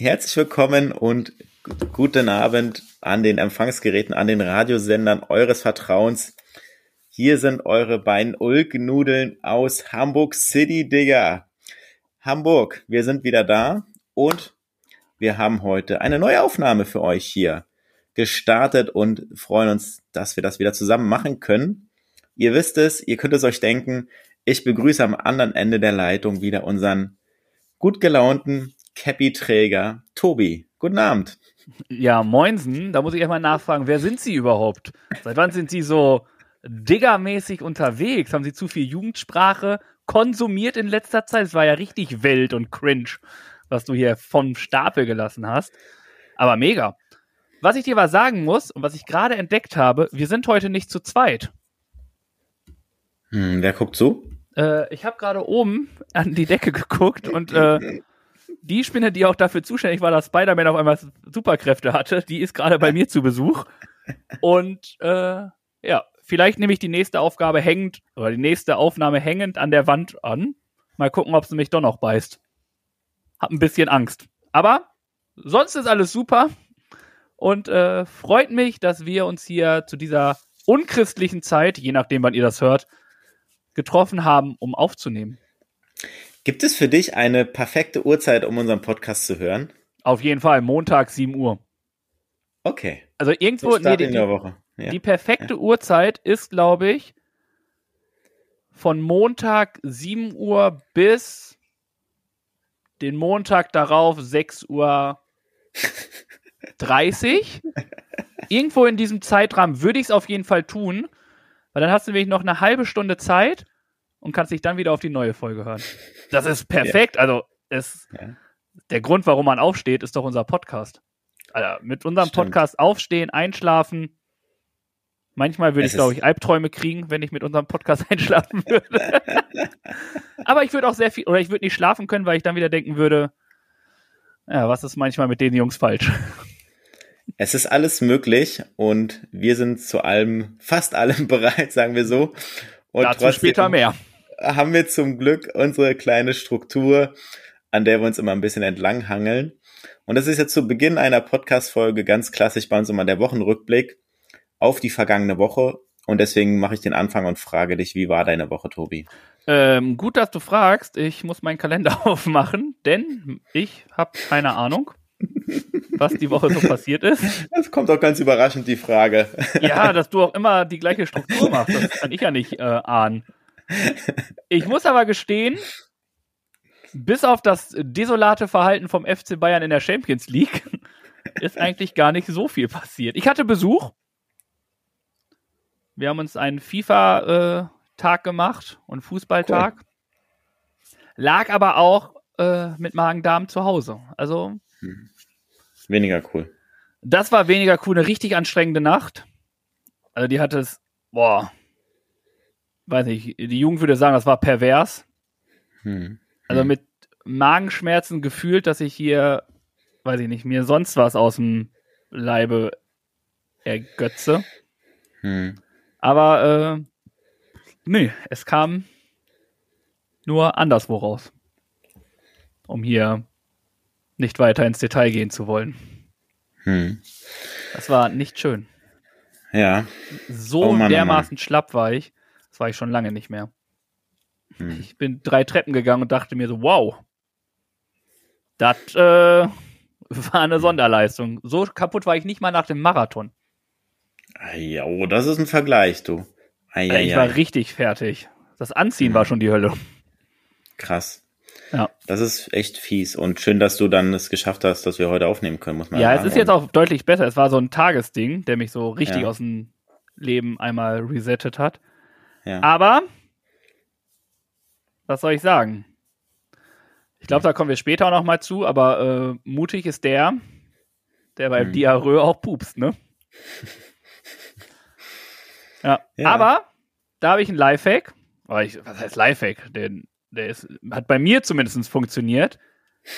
Herzlich willkommen und guten Abend an den Empfangsgeräten, an den Radiosendern eures Vertrauens. Hier sind eure beiden Ulk-Nudeln aus Hamburg City, Digga. Hamburg, wir sind wieder da und wir haben heute eine neue Aufnahme für euch hier gestartet und freuen uns, dass wir das wieder zusammen machen können. Ihr wisst es, ihr könnt es euch denken. Ich begrüße am anderen Ende der Leitung wieder unseren gut gelaunten Cappy-Träger Tobi. Guten Abend. Ja, Moinsen, da muss ich erstmal nachfragen, wer sind Sie überhaupt? Seit wann sind Sie so diggermäßig unterwegs? Haben Sie zu viel Jugendsprache konsumiert in letzter Zeit? Es war ja richtig wild und cringe, was du hier vom Stapel gelassen hast. Aber mega. Was ich dir was sagen muss und was ich gerade entdeckt habe, wir sind heute nicht zu zweit. Hm, wer guckt so? Äh, ich habe gerade oben an die Decke geguckt und äh, die Spinne, die auch dafür zuständig war, dass Spider-Man auf einmal Superkräfte hatte, die ist gerade bei mir zu Besuch. Und äh, ja, vielleicht nehme ich die nächste Aufgabe hängend oder die nächste Aufnahme hängend an der Wand an. Mal gucken, ob sie mich doch noch beißt. Hab ein bisschen Angst. Aber sonst ist alles super. Und äh, freut mich, dass wir uns hier zu dieser unchristlichen Zeit, je nachdem, wann ihr das hört, getroffen haben, um aufzunehmen. Gibt es für dich eine perfekte Uhrzeit, um unseren Podcast zu hören? Auf jeden Fall, Montag 7 Uhr. Okay. Also irgendwo, nee, die, in der Woche. Ja. die perfekte ja. Uhrzeit ist, glaube ich, von Montag 7 Uhr bis den Montag darauf 6 Uhr 30. Irgendwo in diesem Zeitrahmen würde ich es auf jeden Fall tun, weil dann hast du nämlich noch eine halbe Stunde Zeit und kannst dich dann wieder auf die neue Folge hören. Das ist perfekt. Ja. Also es, ja. der Grund, warum man aufsteht, ist doch unser Podcast. Also mit unserem Stimmt. Podcast aufstehen, einschlafen. Manchmal würde ich, glaube ich, Albträume kriegen, wenn ich mit unserem Podcast einschlafen würde. Aber ich würde auch sehr viel, oder ich würde nicht schlafen können, weil ich dann wieder denken würde, ja, was ist manchmal mit den Jungs falsch? Es ist alles möglich und wir sind zu allem, fast allem bereit, sagen wir so. Und Dazu später mehr. Haben wir zum Glück unsere kleine Struktur, an der wir uns immer ein bisschen entlanghangeln. Und das ist jetzt zu Beginn einer Podcast-Folge ganz klassisch bei uns immer der Wochenrückblick auf die vergangene Woche. Und deswegen mache ich den Anfang und frage dich, wie war deine Woche, Tobi? Ähm, gut, dass du fragst. Ich muss meinen Kalender aufmachen, denn ich habe keine Ahnung was die Woche so passiert ist. Das kommt auch ganz überraschend, die Frage. Ja, dass du auch immer die gleiche Struktur machst, das kann ich ja nicht äh, ahnen. Ich muss aber gestehen, bis auf das desolate Verhalten vom FC Bayern in der Champions League ist eigentlich gar nicht so viel passiert. Ich hatte Besuch. Wir haben uns einen FIFA-Tag gemacht und Fußballtag. Cool. Lag aber auch äh, mit Magen-Darm zu Hause. Also hm. Weniger cool. Das war weniger cool, eine richtig anstrengende Nacht. Also die hatte es, boah, weiß nicht, die Jugend würde sagen, das war pervers. Hm. Also hm. mit Magenschmerzen gefühlt, dass ich hier, weiß ich nicht, mir sonst was aus dem Leibe ergötze. Hm. Aber äh, nee, es kam nur anderswo raus. Um hier nicht weiter ins Detail gehen zu wollen. Hm. Das war nicht schön. Ja. So oh Mann, oh dermaßen oh schlapp war ich. Das war ich schon lange nicht mehr. Hm. Ich bin drei Treppen gegangen und dachte mir so, wow. Das äh, war eine Sonderleistung. So kaputt war ich nicht mal nach dem Marathon. Ja, oh, das ist ein Vergleich, du. Ai, ai, ich war richtig fertig. Das Anziehen hm. war schon die Hölle. Krass. Ja. Das ist echt fies und schön, dass du dann es geschafft hast, dass wir heute aufnehmen können, muss man ja, sagen. Ja, es ist jetzt auch deutlich besser. Es war so ein Tagesding, der mich so richtig ja. aus dem Leben einmal resettet hat. Ja. Aber, was soll ich sagen? Ich glaube, da kommen wir später auch noch mal zu, aber äh, mutig ist der, der beim hm. Diarrhoe auch pupst, ne? ja. ja. Aber da habe ich einen Lifehack. Ich, was heißt Lifehack? Der, der ist, hat bei mir zumindest funktioniert.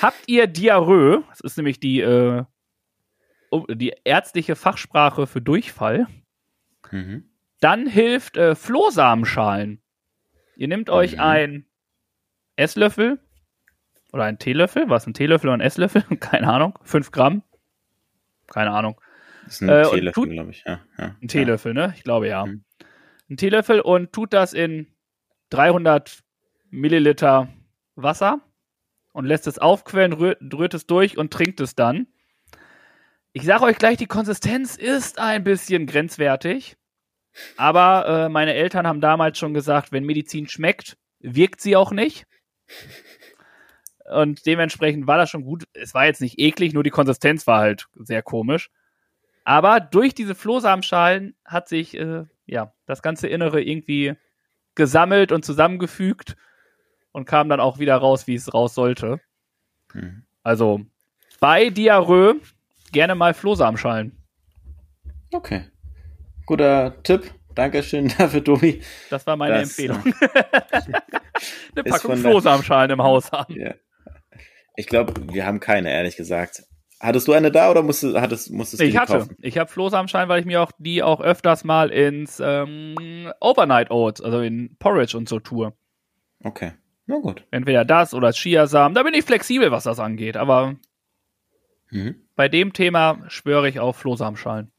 Habt ihr Diarrhoe? Das ist nämlich die, äh, die ärztliche Fachsprache für Durchfall. Mhm. Dann hilft äh, Flohsamenschalen. Ihr nehmt mhm. euch einen Esslöffel oder einen Teelöffel. Was, ein Teelöffel oder ein Esslöffel? Keine Ahnung. Fünf Gramm. Keine Ahnung. Das ist ein äh, Teelöffel, glaube ich. Ja, ja, ein Teelöffel, ja. ne? Ich glaube ja. Mhm. Ein Teelöffel und tut das in 300 Milliliter Wasser und lässt es aufquellen, rührt, rührt es durch und trinkt es dann. Ich sage euch gleich, die Konsistenz ist ein bisschen grenzwertig. Aber äh, meine Eltern haben damals schon gesagt, wenn Medizin schmeckt, wirkt sie auch nicht. Und dementsprechend war das schon gut. Es war jetzt nicht eklig, nur die Konsistenz war halt sehr komisch. Aber durch diese Flohsamenschalen hat sich äh, ja das ganze Innere irgendwie gesammelt und zusammengefügt und kam dann auch wieder raus, wie es raus sollte. Mhm. Also bei Diarrhoe gerne mal Flohsamenschalen. Okay. Guter Tipp. Dankeschön dafür, Tobi. Das war meine das, Empfehlung. Eine Packung Flohsamenschalen im Haus haben. Ja. Ich glaube, wir haben keine, ehrlich gesagt. Hattest du eine da oder musstest, hattest, musstest du ich die hatte. kaufen? Ich habe Flohsamenschalen, weil ich mir auch die auch öfters mal ins ähm, Overnight Oats, also in Porridge und so tue. Okay, na gut. Entweder das oder Chiasamen. Da bin ich flexibel, was das angeht. Aber mhm. bei dem Thema schwöre ich auf Flohsamenschalen.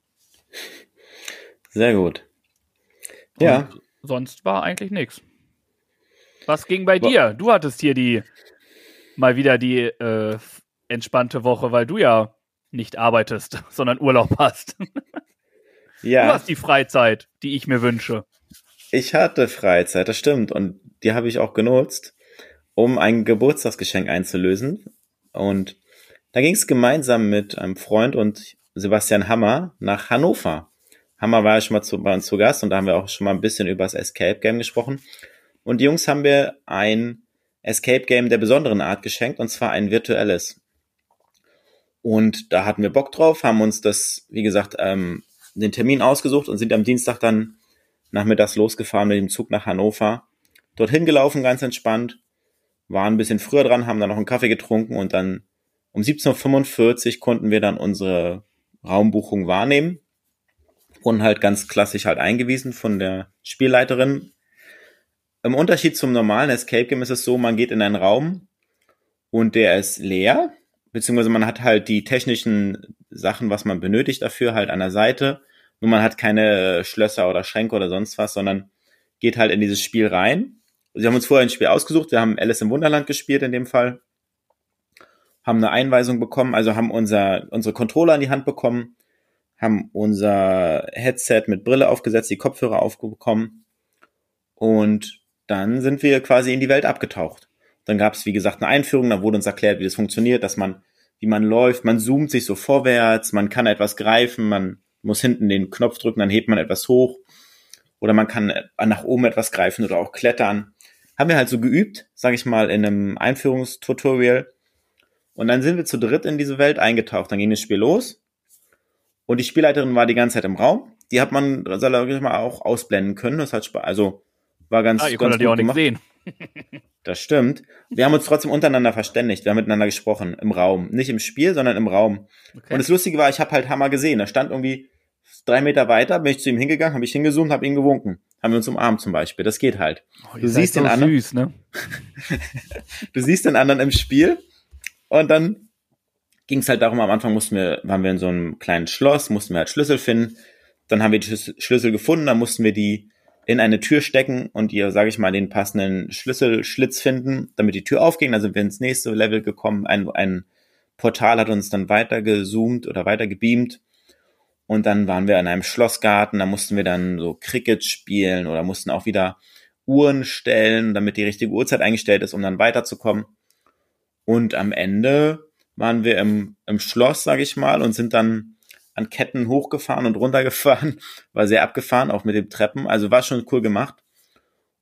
Sehr gut. Ja. Und sonst war eigentlich nichts. Was ging bei dir? Du hattest hier die mal wieder die äh, entspannte Woche, weil du ja nicht arbeitest, sondern Urlaub hast. Ja. Du hast die Freizeit, die ich mir wünsche. Ich hatte Freizeit, das stimmt. Und die habe ich auch genutzt, um ein Geburtstagsgeschenk einzulösen. Und da ging es gemeinsam mit einem Freund und Sebastian Hammer nach Hannover. Hammer war ja schon mal zu, bei uns zu Gast und da haben wir auch schon mal ein bisschen über das Escape Game gesprochen. Und die Jungs haben wir ein Escape Game der besonderen Art geschenkt, und zwar ein virtuelles. Und da hatten wir Bock drauf, haben uns das, wie gesagt, ähm, den Termin ausgesucht und sind am Dienstag dann nachmittags losgefahren mit dem Zug nach Hannover. Dorthin gelaufen, ganz entspannt, waren ein bisschen früher dran, haben dann noch einen Kaffee getrunken und dann um 17.45 Uhr konnten wir dann unsere Raumbuchung wahrnehmen. Wurden halt ganz klassisch halt eingewiesen von der Spielleiterin, im Unterschied zum normalen Escape Game ist es so, man geht in einen Raum und der ist leer, beziehungsweise man hat halt die technischen Sachen, was man benötigt dafür, halt an der Seite. Nur man hat keine Schlösser oder Schränke oder sonst was, sondern geht halt in dieses Spiel rein. Sie haben uns vorher ein Spiel ausgesucht, wir haben Alice im Wunderland gespielt in dem Fall, haben eine Einweisung bekommen, also haben unser, unsere Controller in die Hand bekommen, haben unser Headset mit Brille aufgesetzt, die Kopfhörer aufbekommen und dann sind wir quasi in die Welt abgetaucht. Dann gab es, wie gesagt, eine Einführung, da wurde uns erklärt, wie das funktioniert, dass man, wie man läuft, man zoomt sich so vorwärts, man kann etwas greifen, man muss hinten den Knopf drücken, dann hebt man etwas hoch. Oder man kann nach oben etwas greifen oder auch klettern. Haben wir halt so geübt, sage ich mal, in einem Einführungstutorial. Und dann sind wir zu dritt in diese Welt eingetaucht. Dann ging das Spiel los. Und die Spielleiterin war die ganze Zeit im Raum. Die hat man, sag ich mal, auch ausblenden können. Das hat Spaß. Also war ganz, ah, ihr ganz gut auch gemacht. sehen. Das stimmt. Wir haben uns trotzdem untereinander verständigt. Wir haben miteinander gesprochen im Raum. Nicht im Spiel, sondern im Raum. Okay. Und das Lustige war, ich habe halt Hammer gesehen. Da stand irgendwie drei Meter weiter, bin ich zu ihm hingegangen, habe ich hingezoomt, habe ihn gewunken. Haben wir uns umarmt zum Beispiel. Das geht halt. Oh, du siehst den so anderen. Süß, ne? du siehst den anderen im Spiel und dann ging es halt darum, am Anfang mussten wir, waren wir in so einem kleinen Schloss, mussten wir halt Schlüssel finden. Dann haben wir die Schlüssel gefunden, dann mussten wir die in eine Tür stecken und ihr, sage ich mal, den passenden Schlüsselschlitz finden, damit die Tür aufging. Da sind wir ins nächste Level gekommen. Ein, ein Portal hat uns dann weiter gezoomt oder weiter gebeamt. Und dann waren wir in einem Schlossgarten, da mussten wir dann so Cricket spielen oder mussten auch wieder Uhren stellen, damit die richtige Uhrzeit eingestellt ist, um dann weiterzukommen. Und am Ende waren wir im, im Schloss, sage ich mal, und sind dann an Ketten hochgefahren und runtergefahren, war sehr abgefahren, auch mit den Treppen. Also war schon cool gemacht.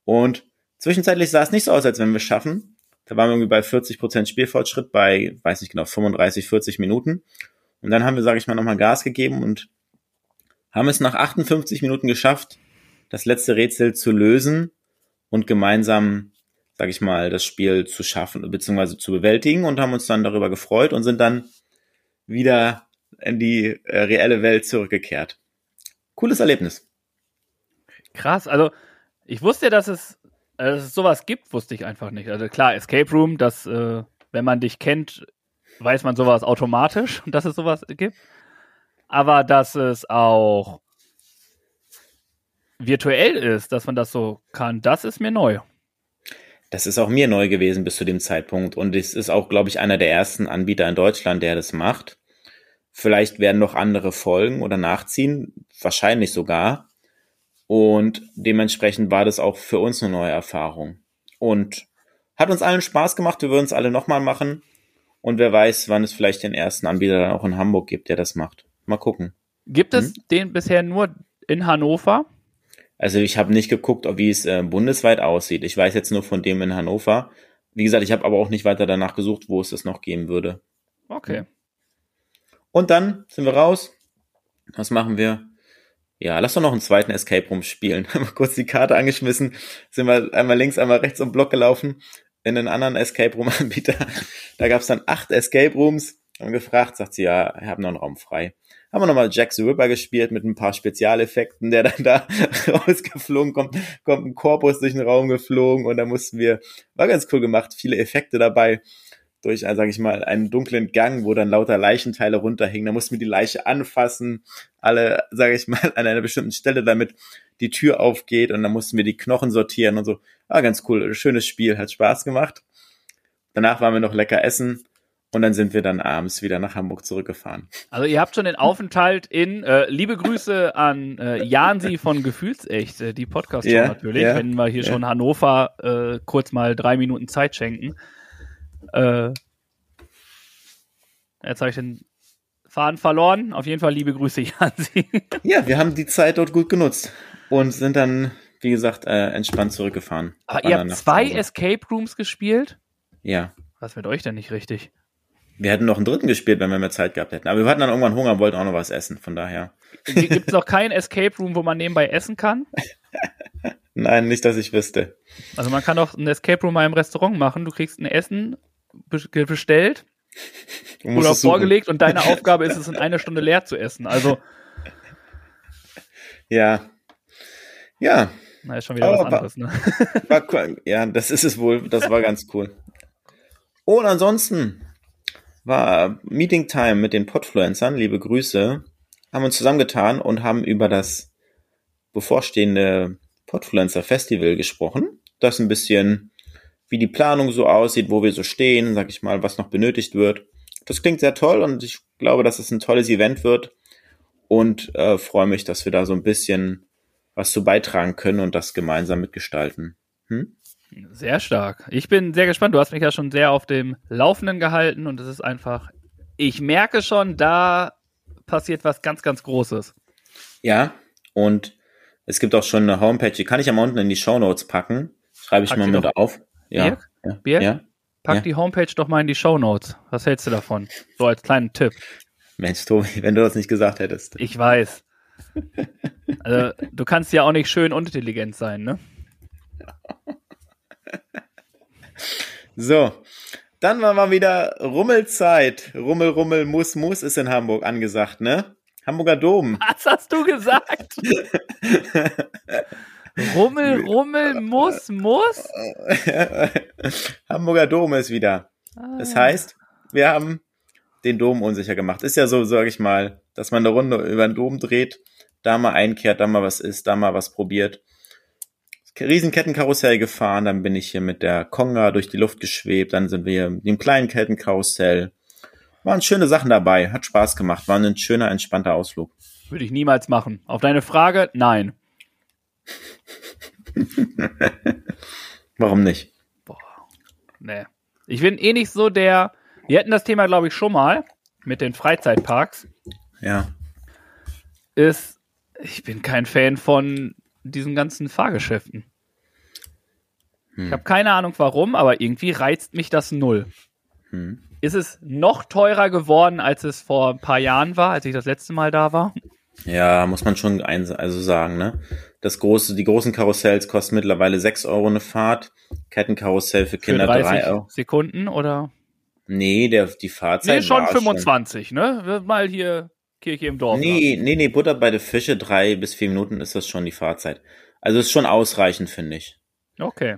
Und zwischenzeitlich sah es nicht so aus, als wenn wir es schaffen. Da waren wir irgendwie bei 40% Spielfortschritt bei, weiß nicht genau, 35, 40 Minuten. Und dann haben wir, sage ich mal, nochmal Gas gegeben und haben es nach 58 Minuten geschafft, das letzte Rätsel zu lösen und gemeinsam, sage ich mal, das Spiel zu schaffen bzw. zu bewältigen und haben uns dann darüber gefreut und sind dann wieder in die äh, reelle Welt zurückgekehrt. Cooles Erlebnis. Krass, also ich wusste, dass es, äh, dass es sowas gibt, wusste ich einfach nicht. Also klar, Escape Room, dass äh, wenn man dich kennt, weiß man sowas automatisch, dass es sowas gibt. Aber dass es auch virtuell ist, dass man das so kann, das ist mir neu. Das ist auch mir neu gewesen bis zu dem Zeitpunkt. Und es ist auch, glaube ich, einer der ersten Anbieter in Deutschland, der das macht. Vielleicht werden noch andere folgen oder nachziehen, wahrscheinlich sogar. Und dementsprechend war das auch für uns eine neue Erfahrung. Und hat uns allen Spaß gemacht. Wir würden es alle nochmal machen. Und wer weiß, wann es vielleicht den ersten Anbieter dann auch in Hamburg gibt, der das macht. Mal gucken. Gibt es hm? den bisher nur in Hannover? Also ich habe nicht geguckt, wie es äh, bundesweit aussieht. Ich weiß jetzt nur von dem in Hannover. Wie gesagt, ich habe aber auch nicht weiter danach gesucht, wo es das noch geben würde. Okay. Und dann sind wir raus. Was machen wir? Ja, lass doch noch einen zweiten Escape Room spielen. Haben wir kurz die Karte angeschmissen, sind wir einmal links, einmal rechts um Block gelaufen in einen anderen Escape Room Anbieter. Da gab es dann acht Escape Rooms. Haben gefragt, sagt sie, ja, ich habe noch einen Raum frei haben wir nochmal Jack the Ripper gespielt mit ein paar Spezialeffekten, der dann da rausgeflogen kommt, kommt ein Korpus durch den Raum geflogen und da mussten wir, war ganz cool gemacht, viele Effekte dabei durch, äh, sage ich mal, einen dunklen Gang, wo dann lauter Leichenteile runterhingen. Da mussten wir die Leiche anfassen, alle, sage ich mal, an einer bestimmten Stelle, damit die Tür aufgeht und dann mussten wir die Knochen sortieren und so. War ganz cool, schönes Spiel, hat Spaß gemacht. Danach waren wir noch lecker essen und dann sind wir dann abends wieder nach Hamburg zurückgefahren. Also ihr habt schon den Aufenthalt in, äh, liebe Grüße an äh, Jansi von Gefühlsecht, äh, die podcast ja, natürlich, ja, wenn wir hier ja. schon Hannover äh, kurz mal drei Minuten Zeit schenken. Äh, jetzt habe ich den Faden verloren. Auf jeden Fall liebe Grüße, Jansi. Ja, wir haben die Zeit dort gut genutzt und sind dann, wie gesagt, äh, entspannt zurückgefahren. Aber ihr habt zwei Escape Rooms gespielt? Ja. Was mit euch denn nicht richtig? Wir hätten noch einen dritten gespielt, wenn wir mehr Zeit gehabt hätten. Aber wir hatten dann irgendwann Hunger und wollten auch noch was essen, von daher. Gibt es noch keinen Escape Room, wo man nebenbei essen kann? Nein, nicht, dass ich wüsste. Also man kann auch ein Escape Room mal im Restaurant machen. Du kriegst ein Essen bestellt oder vorgelegt und deine Aufgabe ist es, in einer Stunde leer zu essen. Also. Ja. Ja. Na, ist schon wieder Aber was anderes, ne? War cool. Ja, das ist es wohl. Das war ganz cool. Und ansonsten, war Meeting Time mit den Podfluencern, liebe Grüße, haben uns zusammengetan und haben über das bevorstehende Podfluencer Festival gesprochen. Das ein bisschen, wie die Planung so aussieht, wo wir so stehen, sag ich mal, was noch benötigt wird. Das klingt sehr toll und ich glaube, dass es ein tolles Event wird und äh, freue mich, dass wir da so ein bisschen was zu beitragen können und das gemeinsam mitgestalten. Hm? Sehr stark. Ich bin sehr gespannt. Du hast mich ja schon sehr auf dem Laufenden gehalten und es ist einfach, ich merke schon, da passiert was ganz, ganz Großes. Ja, und es gibt auch schon eine Homepage, die kann ich am unten in die Show Notes packen. Schreibe ich Pack mal mit doch. auf. Ja. Birk? Ja. Birk? ja. Pack ja. die Homepage doch mal in die Show Notes. Was hältst du davon? So als kleinen Tipp. Mensch, Tobi, wenn du das nicht gesagt hättest. Ich weiß. Also, du kannst ja auch nicht schön und intelligent sein, ne? So, dann war mal wieder Rummelzeit. Rummel, Rummel, Muss, Muss ist in Hamburg angesagt, ne? Hamburger Dom. Was hast du gesagt? Rummel, Rummel, Muss, Muss? Hamburger Dom ist wieder. Das heißt, wir haben den Dom unsicher gemacht. Ist ja so, sag ich mal, dass man eine Runde über den Dom dreht, da mal einkehrt, da mal was isst, da mal was probiert. Riesenkettenkarussell gefahren, dann bin ich hier mit der Konga durch die Luft geschwebt, dann sind wir im kleinen Kettenkarussell. Waren schöne Sachen dabei, hat Spaß gemacht, war ein schöner, entspannter Ausflug. Würde ich niemals machen. Auf deine Frage, nein. Warum nicht? Boah, nee. Ich bin eh nicht so der. Wir hatten das Thema, glaube ich, schon mal mit den Freizeitparks. Ja. Ist, ich bin kein Fan von diesen ganzen Fahrgeschäften. Hm. Ich habe keine Ahnung warum, aber irgendwie reizt mich das null. Hm. Ist es noch teurer geworden, als es vor ein paar Jahren war, als ich das letzte Mal da war? Ja, muss man schon eins, also sagen, ne? Das große, die großen Karussells kosten mittlerweile 6 Euro eine Fahrt. Kettenkarussell für Kinder für 3 Euro. Sekunden oder? Nee, der, die Fahrzeit. Nee, schon 25, schon. ne? Mal hier Kirche im Dorf. Nee, nee, nee, Butter bei der Fische, drei bis vier Minuten ist das schon die Fahrzeit. Also ist schon ausreichend, finde ich. Okay.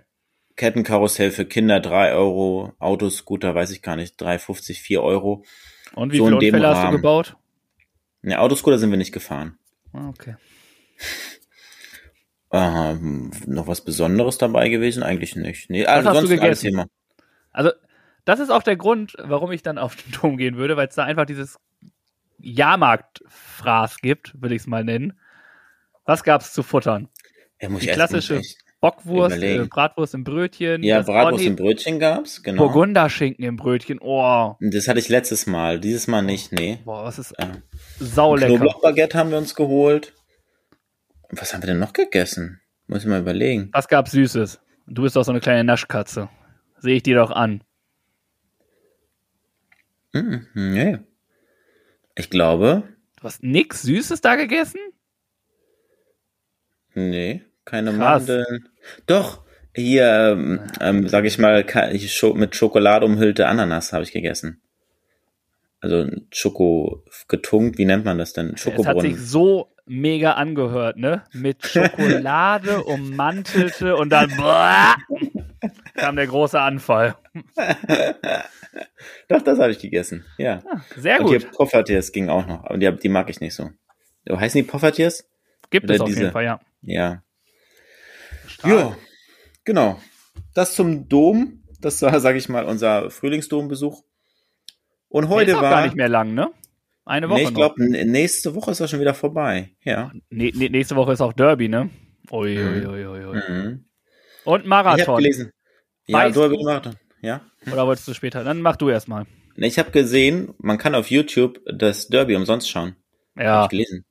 Kettenkarussell für Kinder drei Euro, Autoscooter weiß ich gar nicht, 3,50, 4 Euro. Und wie so viele Unfälle hast du gebaut? Ne, Autoscooter sind wir nicht gefahren. Ah, okay. Ähm, noch was Besonderes dabei gewesen? Eigentlich nicht. Nee, also was hast du gegessen? Also, das ist auch der Grund, warum ich dann auf den Dom gehen würde, weil es da einfach dieses Jahrmarktfraß gibt, würde ich es mal nennen. Was gab es zu futtern? Ja, muss Die klassische Bockwurst, äh, Bratwurst im Brötchen. Ja, Bratwurst im Brötchen gab's, genau. Burgunderschinken im Brötchen, oh. Das hatte ich letztes Mal, dieses Mal nicht, nee. Boah, was ist äh, saulecker. Knoblauchbaguette haben wir uns geholt. Was haben wir denn noch gegessen? Muss ich mal überlegen. Was gab's Süßes? Du bist doch so eine kleine Naschkatze. Sehe ich dir doch an. Mm, nee. Ich glaube. Du hast nix Süßes da gegessen? Nee, keine Krass. Mandeln. Doch, hier, ähm, ähm, sag ich mal, mit Schokolade umhüllte Ananas habe ich gegessen. Also Schoko getunkt, wie nennt man das denn? Schokobrunnen. Es hat sich so mega angehört, ne? Mit Schokolade ummantelte und dann boah, kam der große Anfall. Doch, das habe ich gegessen. Ja. Ah, sehr gut. Und hier Poffertiers ging auch noch, aber die, die mag ich nicht so. Heißen die Poffertiers? Gibt Oder es auf diese? jeden Fall, ja. Ja. Ja, genau. Das zum Dom. Das war, sage ich mal, unser Frühlingsdombesuch. Und heute war gar nicht mehr lang, ne? Eine Woche. Nee, ich glaube, nächste Woche ist das schon wieder vorbei. Ja. Nee, nee, nächste Woche ist auch Derby, ne? Ui, ui, ui, ui, ui. Mhm. Und Marathon. Ich habe gelesen. Ja, Derby Marathon. Ja. Oder wolltest du später? Dann mach du erstmal. Ich habe gesehen, man kann auf YouTube das Derby umsonst schauen. Ja. Hab ich gelesen.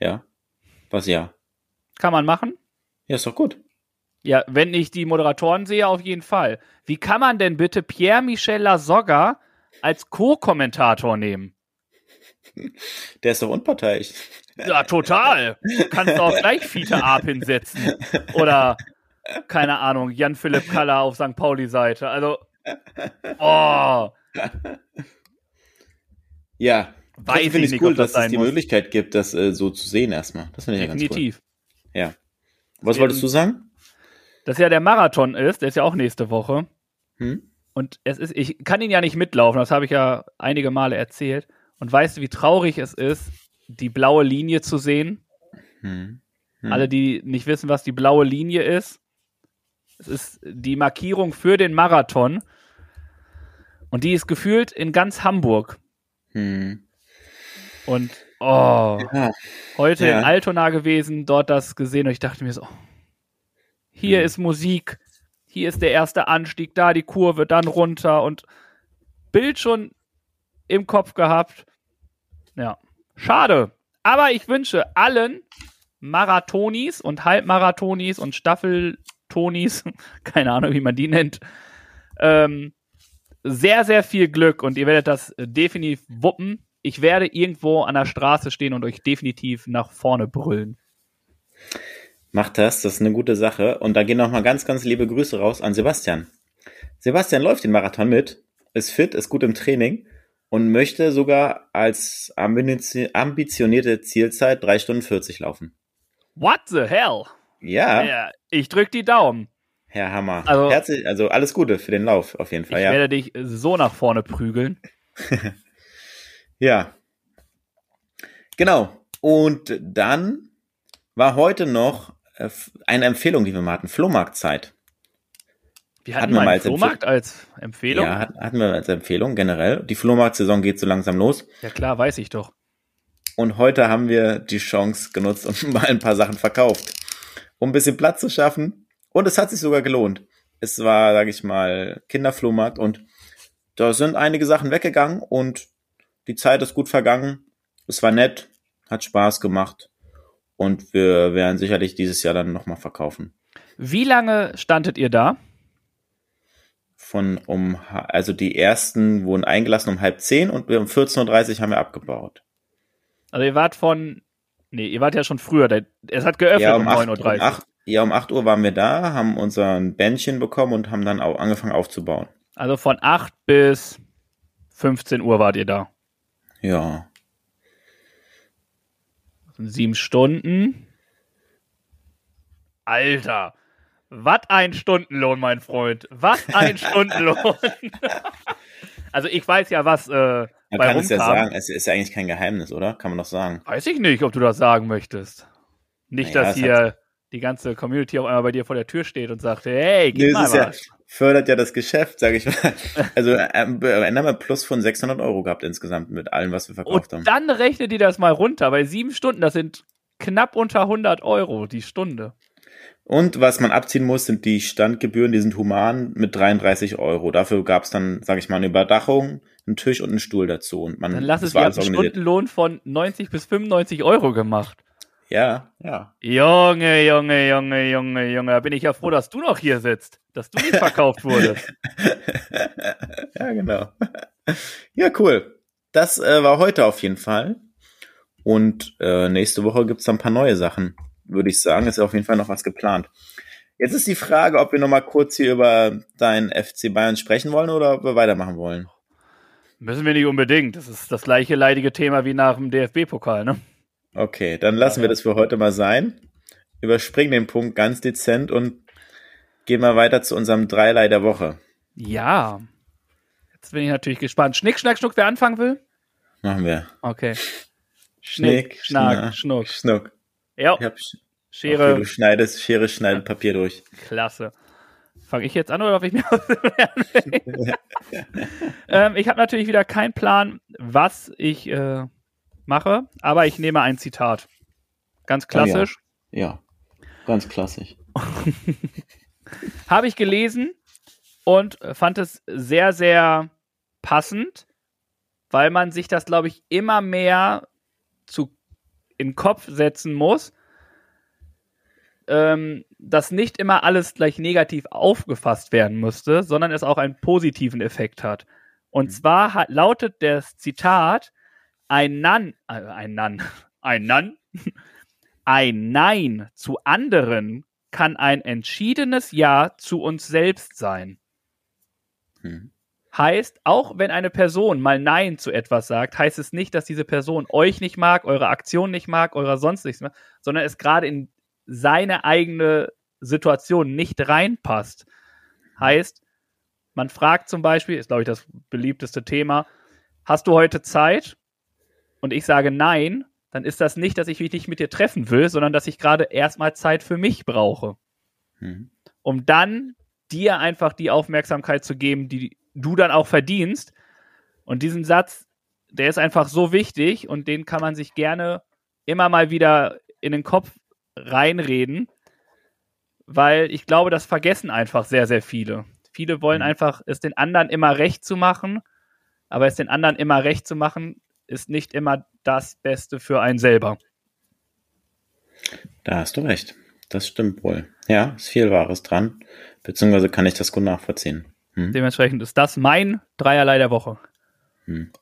Ja. Was ja. Kann man machen? Ja, ist doch gut. Ja, wenn ich die Moderatoren sehe, auf jeden Fall. Wie kann man denn bitte Pierre-Michel Lasogga als Co-Kommentator nehmen? Der ist doch unparteiisch. Ja, total. Du kannst auch gleich Fiete Arp hinsetzen. Oder, keine Ahnung, Jan-Philipp Kaller auf St. Pauli-Seite. Also, oh. Ja, Weiß ich finde es cool, das dass es die muss. Möglichkeit gibt, das äh, so zu sehen erstmal. Das finde ich Definitiv. ja ganz cool. Ja. Was wolltest du sagen? Dass ja der Marathon ist, der ist ja auch nächste Woche. Hm? Und es ist, ich kann ihn ja nicht mitlaufen, das habe ich ja einige Male erzählt. Und weißt du, wie traurig es ist, die blaue Linie zu sehen? Hm. Hm. Alle, die nicht wissen, was die blaue Linie ist, es ist die Markierung für den Marathon. Und die ist gefühlt in ganz Hamburg. Hm. Und oh, ja. heute ja. in Altona gewesen, dort das gesehen und ich dachte mir so, hier hm. ist Musik, hier ist der erste Anstieg, da die Kurve, dann runter und Bild schon im Kopf gehabt. Ja, schade. Aber ich wünsche allen Marathonis und Halbmarathonis und Staffeltonis, keine Ahnung, wie man die nennt, ähm, sehr, sehr viel Glück und ihr werdet das definitiv wuppen ich werde irgendwo an der Straße stehen und euch definitiv nach vorne brüllen. Macht das, das ist eine gute Sache. Und da gehen nochmal ganz, ganz liebe Grüße raus an Sebastian. Sebastian läuft den Marathon mit, ist fit, ist gut im Training und möchte sogar als ambitionierte Zielzeit 3 Stunden 40 laufen. What the hell? Ja. ja ich drück die Daumen. Herr Hammer. Also, Herzlich, also alles Gute für den Lauf auf jeden Fall. Ich ja. werde dich so nach vorne prügeln. Ja. Genau. Und dann war heute noch äh, eine Empfehlung, die wir mal hatten. Flohmarktzeit. Wir hatten, hatten wir mal als Flohmarkt Empf als Empfehlung? Ja, hatten wir als Empfehlung generell. Die Flohmarktsaison geht so langsam los. Ja klar, weiß ich doch. Und heute haben wir die Chance genutzt und mal ein paar Sachen verkauft, um ein bisschen Platz zu schaffen. Und es hat sich sogar gelohnt. Es war, sage ich mal, Kinderflohmarkt und da sind einige Sachen weggegangen und die Zeit ist gut vergangen. Es war nett, hat Spaß gemacht und wir werden sicherlich dieses Jahr dann nochmal verkaufen. Wie lange standet ihr da? Von um, also die ersten wurden eingelassen um halb zehn und um 14.30 Uhr haben wir abgebaut. Also ihr wart von, nee, ihr wart ja schon früher, es hat geöffnet ja, um, um 9.30 Uhr. ja, um 8 Uhr waren wir da, haben unser Bändchen bekommen und haben dann auch angefangen aufzubauen. Also von 8 bis 15 Uhr wart ihr da. Ja. Sieben Stunden. Alter. Was ein Stundenlohn, mein Freund. Was ein Stundenlohn. also ich weiß ja, was äh, man kann es ja sagen, es ist ja eigentlich kein Geheimnis, oder? Kann man doch sagen. Weiß ich nicht, ob du das sagen möchtest. Nicht, naja, dass hier die ganze Community auf einmal bei dir vor der Tür steht und sagt, hey, gib nee, mal was. Ja, fördert ja das Geschäft, sage ich mal. Also äh, am Ende haben wir Plus von 600 Euro gehabt insgesamt mit allem, was wir verkauft und haben. dann rechnet die das mal runter, bei sieben Stunden, das sind knapp unter 100 Euro die Stunde. Und was man abziehen muss, sind die Standgebühren, die sind human mit 33 Euro. Dafür gab es dann, sage ich mal, eine Überdachung, einen Tisch und einen Stuhl dazu. Und man, dann lass es einen Stundenlohn von 90 bis 95 Euro gemacht. Ja, ja. Junge, Junge, Junge, Junge, Junge, da bin ich ja froh, dass du noch hier sitzt, dass du nicht verkauft wurdest. ja, genau. Ja, cool. Das äh, war heute auf jeden Fall. Und äh, nächste Woche gibt's dann ein paar neue Sachen, würde ich sagen. Ist auf jeden Fall noch was geplant. Jetzt ist die Frage, ob wir noch mal kurz hier über deinen FC Bayern sprechen wollen oder ob wir weitermachen wollen. Müssen wir nicht unbedingt. Das ist das gleiche leidige Thema wie nach dem DFB-Pokal, ne? Okay, dann lassen wir das für heute mal sein. Überspringen den Punkt ganz dezent und gehen mal weiter zu unserem Dreilei der Woche. Ja. Jetzt bin ich natürlich gespannt. Schnick, Schnack, Schnuck, wer anfangen will? Machen wir. Okay. Schnick, Schnick Schnack, Schnuck. Schnuck. Ja. Schere. Okay, du schneidest, Schere schneidet Papier durch. Klasse. Fange ich jetzt an oder darf ich mir ähm, Ich habe natürlich wieder keinen Plan, was ich äh, mache, aber ich nehme ein Zitat. Ganz klassisch. Oh ja. ja, ganz klassisch. Habe ich gelesen und fand es sehr, sehr passend, weil man sich das, glaube ich, immer mehr zu in den Kopf setzen muss, ähm, dass nicht immer alles gleich negativ aufgefasst werden müsste, sondern es auch einen positiven Effekt hat. Und mhm. zwar hat, lautet das Zitat, ein Nan, äh, ein Nan, ein Nan, ein Nein zu anderen kann ein entschiedenes Ja zu uns selbst sein. Hm. Heißt, auch wenn eine Person mal Nein zu etwas sagt, heißt es nicht, dass diese Person euch nicht mag, eure Aktion nicht mag, eurer sonst nichts mehr, sondern es gerade in seine eigene Situation nicht reinpasst. Heißt, man fragt zum Beispiel, ist glaube ich das beliebteste Thema, hast du heute Zeit? und ich sage nein, dann ist das nicht, dass ich mich nicht mit dir treffen will, sondern dass ich gerade erstmal Zeit für mich brauche. Mhm. Um dann dir einfach die Aufmerksamkeit zu geben, die du dann auch verdienst. Und diesen Satz, der ist einfach so wichtig und den kann man sich gerne immer mal wieder in den Kopf reinreden, weil ich glaube, das vergessen einfach sehr, sehr viele. Viele wollen mhm. einfach es den anderen immer recht zu machen, aber es den anderen immer recht zu machen, ist nicht immer das Beste für einen selber. Da hast du recht. Das stimmt wohl. Ja, ist viel Wahres dran. Beziehungsweise kann ich das gut nachvollziehen. Hm. Dementsprechend ist das mein Dreierlei der Woche. Hm.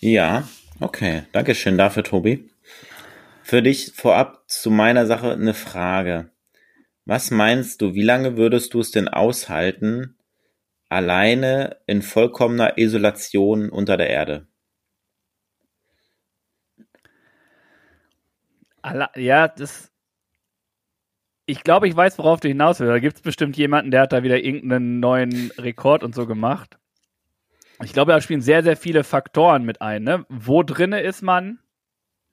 Ja, okay. Dankeschön dafür, Tobi. Für dich vorab zu meiner Sache eine Frage. Was meinst du, wie lange würdest du es denn aushalten, alleine in vollkommener Isolation unter der Erde? ja, das. Ich glaube, ich weiß, worauf du hinaus willst. Da gibt es bestimmt jemanden, der hat da wieder irgendeinen neuen Rekord und so gemacht. Ich glaube, da spielen sehr, sehr viele Faktoren mit ein. Ne? Wo drinne ist man?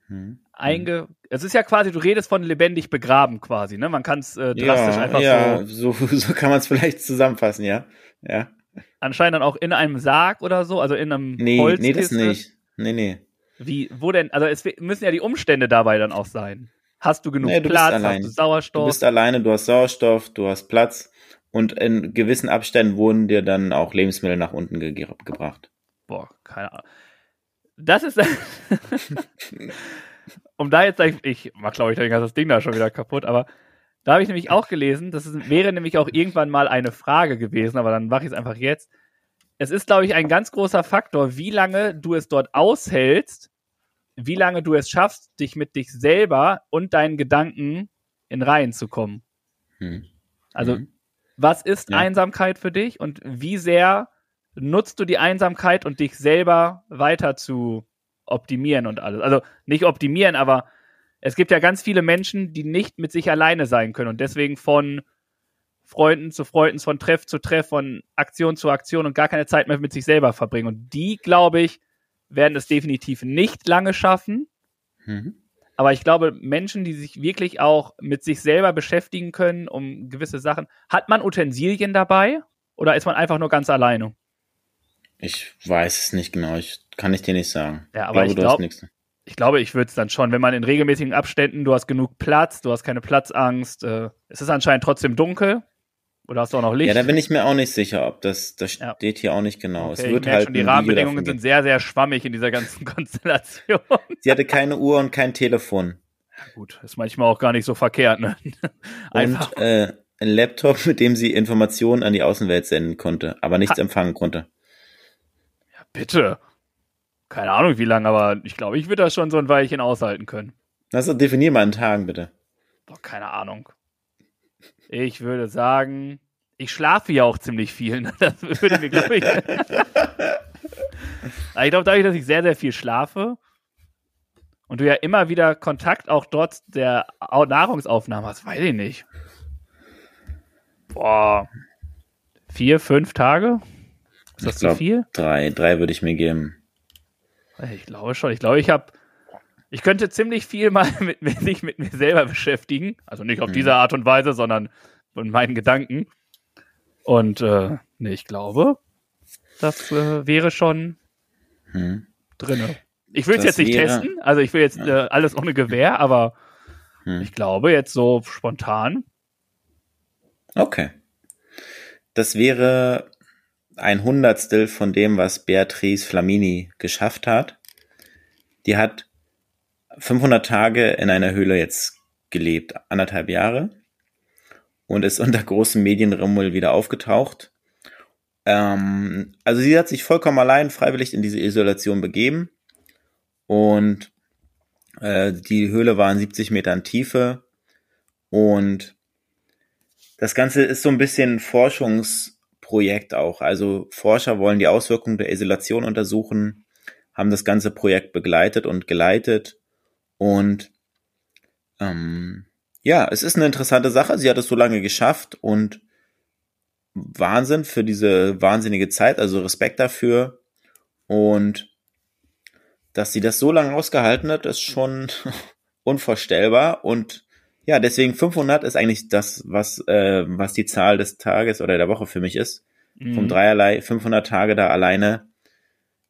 Hm. Einge es ist ja quasi, du redest von lebendig begraben quasi, ne? Man kann es äh, drastisch ja, einfach ja, so. so. So kann man es vielleicht zusammenfassen, ja. Ja. Anscheinend dann auch in einem Sarg oder so, also in einem Nee, Holzkiste. nee, das nicht. Nee, nee. Wie, wo denn? Also es müssen ja die Umstände dabei dann auch sein. Hast du genug nee, du Platz? Hast du Sauerstoff? Du bist alleine, du hast Sauerstoff, du hast Platz und in gewissen Abständen wurden dir dann auch Lebensmittel nach unten ge gebracht. Boah, keine Ahnung. Das ist. um da jetzt, ich mach glaube ich das Ding da schon wieder kaputt, aber Da habe ich nämlich auch gelesen, das ist, wäre nämlich auch irgendwann mal eine Frage gewesen, aber dann mache ich es einfach jetzt. Es ist, glaube ich, ein ganz großer Faktor, wie lange du es dort aushältst, wie lange du es schaffst, dich mit dich selber und deinen Gedanken in Reihen zu kommen. Hm. Also, hm. was ist ja. Einsamkeit für dich und wie sehr nutzt du die Einsamkeit und dich selber weiter zu optimieren und alles? Also, nicht optimieren, aber es gibt ja ganz viele Menschen, die nicht mit sich alleine sein können und deswegen von Freunden zu Freunden, von Treff zu Treff, von Aktion zu Aktion und gar keine Zeit mehr mit sich selber verbringen. Und die, glaube ich, werden es definitiv nicht lange schaffen. Mhm. Aber ich glaube, Menschen, die sich wirklich auch mit sich selber beschäftigen können, um gewisse Sachen. Hat man Utensilien dabei oder ist man einfach nur ganz alleine? Ich weiß es nicht genau. Ich kann ich dir nicht sagen. Ja, aber ich glaube, ich, glaub, ich glaube, ich würde es dann schon, wenn man in regelmäßigen Abständen, du hast genug Platz, du hast keine Platzangst. Äh, es ist anscheinend trotzdem dunkel. Oder hast du auch noch Licht? Ja, da bin ich mir auch nicht sicher, ob das, das ja. steht hier auch nicht genau. Okay, es wird halt schon, die Rahmenbedingungen sind sehr, sehr schwammig in dieser ganzen Konstellation. Sie hatte keine Uhr und kein Telefon. Ja, gut, ist manchmal auch gar nicht so verkehrt, ne? Einfach. Und äh, ein Laptop, mit dem sie Informationen an die Außenwelt senden konnte, aber nichts ha empfangen konnte. Ja, bitte. Keine Ahnung wie lange, aber ich glaube, ich würde das schon so ein Weilchen aushalten können. Also definier mal in Tagen, bitte. Doch, keine Ahnung. Ich würde sagen, ich schlafe ja auch ziemlich viel. Ne? Das würde mir, glaube ich. ich glaube, dadurch, dass ich sehr, sehr viel schlafe und du ja immer wieder Kontakt auch dort der Nahrungsaufnahme hast, weiß ich nicht. Boah. Vier, fünf Tage? Ist das glaub, zu viel? Drei, drei würde ich mir geben. Ich glaube schon. Ich glaube, ich habe ich könnte ziemlich viel mal mit, mit, sich mit mir selber beschäftigen. Also nicht auf mhm. diese Art und Weise, sondern mit meinen Gedanken. Und äh, nee, ich glaube, das äh, wäre schon mhm. drinne. Ich will es jetzt nicht wäre, testen, also ich will jetzt äh, alles ohne Gewehr, aber mhm. ich glaube jetzt so spontan. Okay. Das wäre ein Hundertstel von dem, was Beatrice Flamini geschafft hat. Die hat 500 Tage in einer Höhle jetzt gelebt, anderthalb Jahre und ist unter großem Medienrummel wieder aufgetaucht. Ähm, also sie hat sich vollkommen allein freiwillig in diese Isolation begeben und äh, die Höhle war in 70 Metern Tiefe und das Ganze ist so ein bisschen Forschungsprojekt auch. Also Forscher wollen die Auswirkungen der Isolation untersuchen, haben das ganze Projekt begleitet und geleitet und ähm, ja, es ist eine interessante Sache. Sie hat es so lange geschafft und Wahnsinn für diese wahnsinnige Zeit, also Respekt dafür. Und dass sie das so lange ausgehalten hat, ist schon unvorstellbar. Und ja, deswegen 500 ist eigentlich das, was, äh, was die Zahl des Tages oder der Woche für mich ist. Mhm. Vom Dreierlei 500 Tage da alleine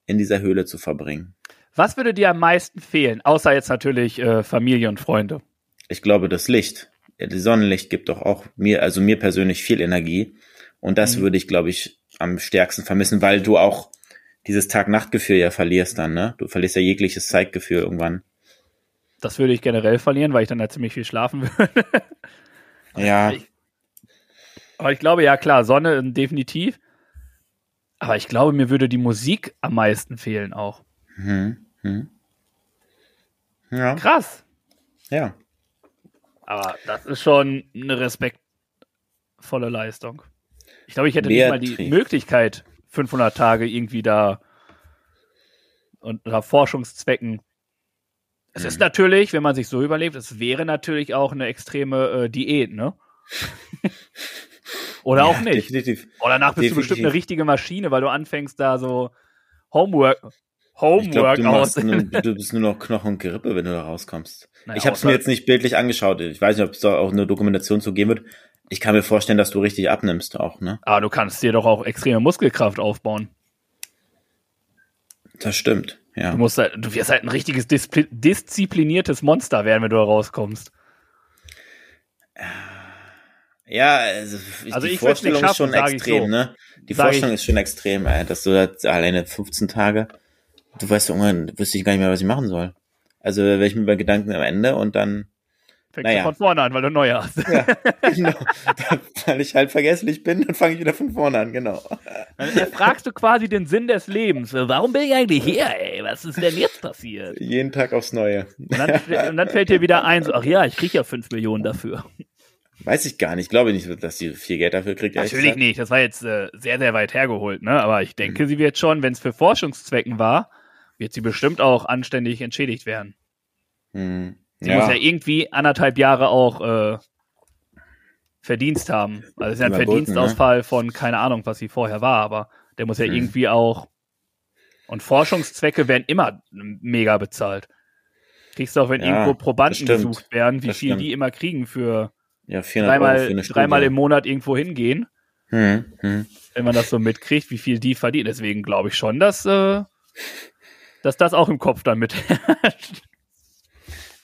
in dieser Höhle zu verbringen. Was würde dir am meisten fehlen, außer jetzt natürlich äh, Familie und Freunde? Ich glaube, das Licht. Das Sonnenlicht gibt doch auch mir, also mir persönlich viel Energie. Und das mhm. würde ich, glaube ich, am stärksten vermissen, weil du auch dieses Tag-Nacht-Gefühl ja verlierst dann, ne? Du verlierst ja jegliches Zeitgefühl irgendwann. Das würde ich generell verlieren, weil ich dann da ziemlich viel schlafen würde. ja. Ich, aber ich glaube, ja klar, Sonne definitiv. Aber ich glaube, mir würde die Musik am meisten fehlen auch. Hm, hm. Ja. Krass. Ja. Aber das ist schon eine respektvolle Leistung. Ich glaube, ich hätte Mehr nicht mal die Möglichkeit, 500 Tage irgendwie da unter Forschungszwecken. Es mhm. ist natürlich, wenn man sich so überlebt, es wäre natürlich auch eine extreme äh, Diät, ne? Oder ja, auch nicht. Definitiv. Oder danach bist definitiv. du bestimmt eine richtige Maschine, weil du anfängst da so Homework, Homework ich glaub, du, nur, du bist nur noch Knochen und Gerippe, wenn du da rauskommst. Naja, ich habe es mir jetzt nicht bildlich angeschaut. Ich weiß nicht, ob es da auch eine Dokumentation zu geben wird. Ich kann mir vorstellen, dass du richtig abnimmst auch, ne? Aber du kannst dir doch auch extreme Muskelkraft aufbauen. Das stimmt, ja. Du musst halt, du wirst halt ein richtiges Displi diszipliniertes Monster werden, wenn du da rauskommst. Ja, also, also die Vorstellung schaffen, ist schon extrem, so. ne? Die sag Vorstellung ist schon extrem, dass du da alleine 15 Tage du weißt irgendwann, wüsste ich gar nicht mehr, was ich machen soll. Also wäre ich mit meinen Gedanken am Ende und dann Fängst naja. du von vorne an, weil du neu hast. Ja, genau. weil ich halt vergesslich bin, dann fange ich wieder von vorne an, genau. Dann fragst du quasi den Sinn des Lebens. Warum bin ich eigentlich hier, ey? Was ist denn jetzt passiert? Jeden Tag aufs Neue. Und dann, und dann fällt dir wieder ein, so, ach ja, ich krieg ja fünf Millionen dafür. Weiß ich gar nicht. Ich glaube nicht, dass sie viel Geld dafür kriegt. Natürlich nicht. Das war jetzt äh, sehr, sehr weit hergeholt, ne? Aber ich denke, mhm. sie wird schon, wenn es für Forschungszwecken war, wird sie bestimmt auch anständig entschädigt werden. Mhm. Sie ja. muss ja irgendwie anderthalb Jahre auch äh, Verdienst haben. Also es ist ja ein Verdienstausfall ne? von keine Ahnung, was sie vorher war, aber der muss ja mhm. irgendwie auch. Und Forschungszwecke werden immer mega bezahlt. Kriegst du auch, wenn ja, irgendwo Probanden gesucht werden, wie das viel stimmt. die immer kriegen für ja, dreimal, für dreimal im Monat irgendwo hingehen. Hm, hm. Wenn man das so mitkriegt, wie viel die verdienen. Deswegen glaube ich schon, dass, äh, dass das auch im Kopf dann mit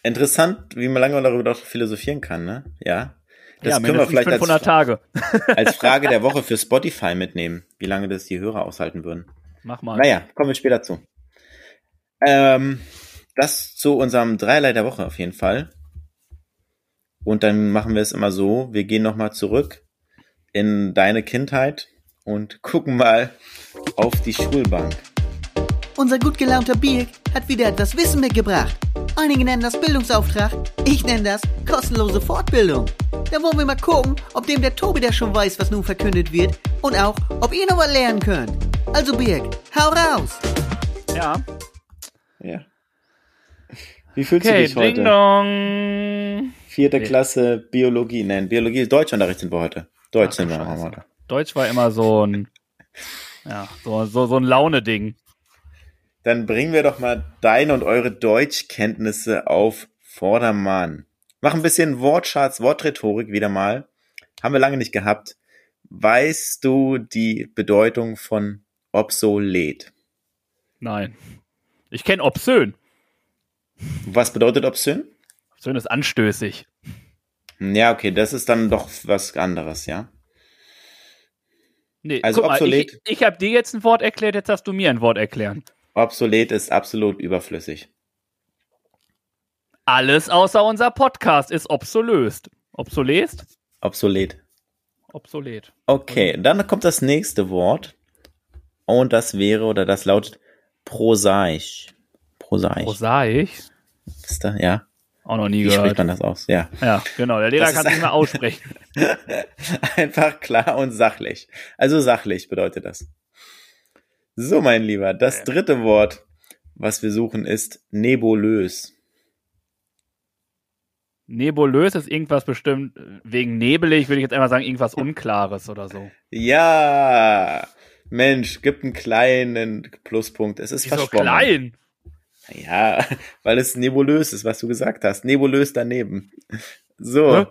Interessant, wie man lange darüber doch philosophieren kann, ne? Ja. Das ja, können wir vielleicht 500 als, Tage. als Frage der Woche für Spotify mitnehmen, wie lange das die Hörer aushalten würden. Mach mal. Naja, kommen wir später zu. Ähm, das zu unserem Dreierlei der Woche auf jeden Fall. Und dann machen wir es immer so, wir gehen nochmal zurück in deine Kindheit und gucken mal auf die Schulbank. Unser gut gelaunter Birk hat wieder etwas Wissen mitgebracht. Einige nennen das Bildungsauftrag, ich nenne das kostenlose Fortbildung. Da wollen wir mal gucken, ob dem der Tobi der schon weiß, was nun verkündet wird und auch, ob ihr noch was lernen könnt. Also Birk, hau raus! Ja. Ja. Wie fühlst okay, du dich heute? Ding dong. Vierte nee. Klasse Biologie. Nein, Biologie ist Deutschunterricht sind wir heute. Deutsch Ach, sind wir heute. Deutsch war immer so ein, ja, so, so, so ein Laune-Ding dann bringen wir doch mal deine und eure Deutschkenntnisse auf Vordermann. Mach ein bisschen Wortschatz, Wortrhetorik wieder mal. Haben wir lange nicht gehabt. Weißt du die Bedeutung von obsolet? Nein. Ich kenne obszön. Was bedeutet obszön? Obszön ist anstößig. Ja, okay, das ist dann doch was anderes, ja? Nee, also obsolet. Mal, ich, ich habe dir jetzt ein Wort erklärt, jetzt hast du mir ein Wort erklären. Obsolet ist absolut überflüssig. Alles außer unser Podcast ist obsolöst. Obsolet? Obsolet. Obsolet. Okay, dann kommt das nächste Wort. Und das wäre, oder das lautet prosaisch. Prosaisch. Prosaisch? Ist da, ja. Auch noch nie Wie gehört. spricht man das aus? Ja. Ja, genau. Der Lehrer kann es nicht mehr aussprechen. Einfach klar und sachlich. Also sachlich bedeutet das. So, mein Lieber, das dritte Wort, was wir suchen, ist nebulös. Nebulös ist irgendwas bestimmt wegen nebelig, würde ich jetzt einmal sagen, irgendwas Unklares oder so. Ja, Mensch, gibt einen kleinen Pluspunkt. Es ist Wieso verschwommen. klein? Ja, weil es nebulös ist, was du gesagt hast. Nebulös daneben. So.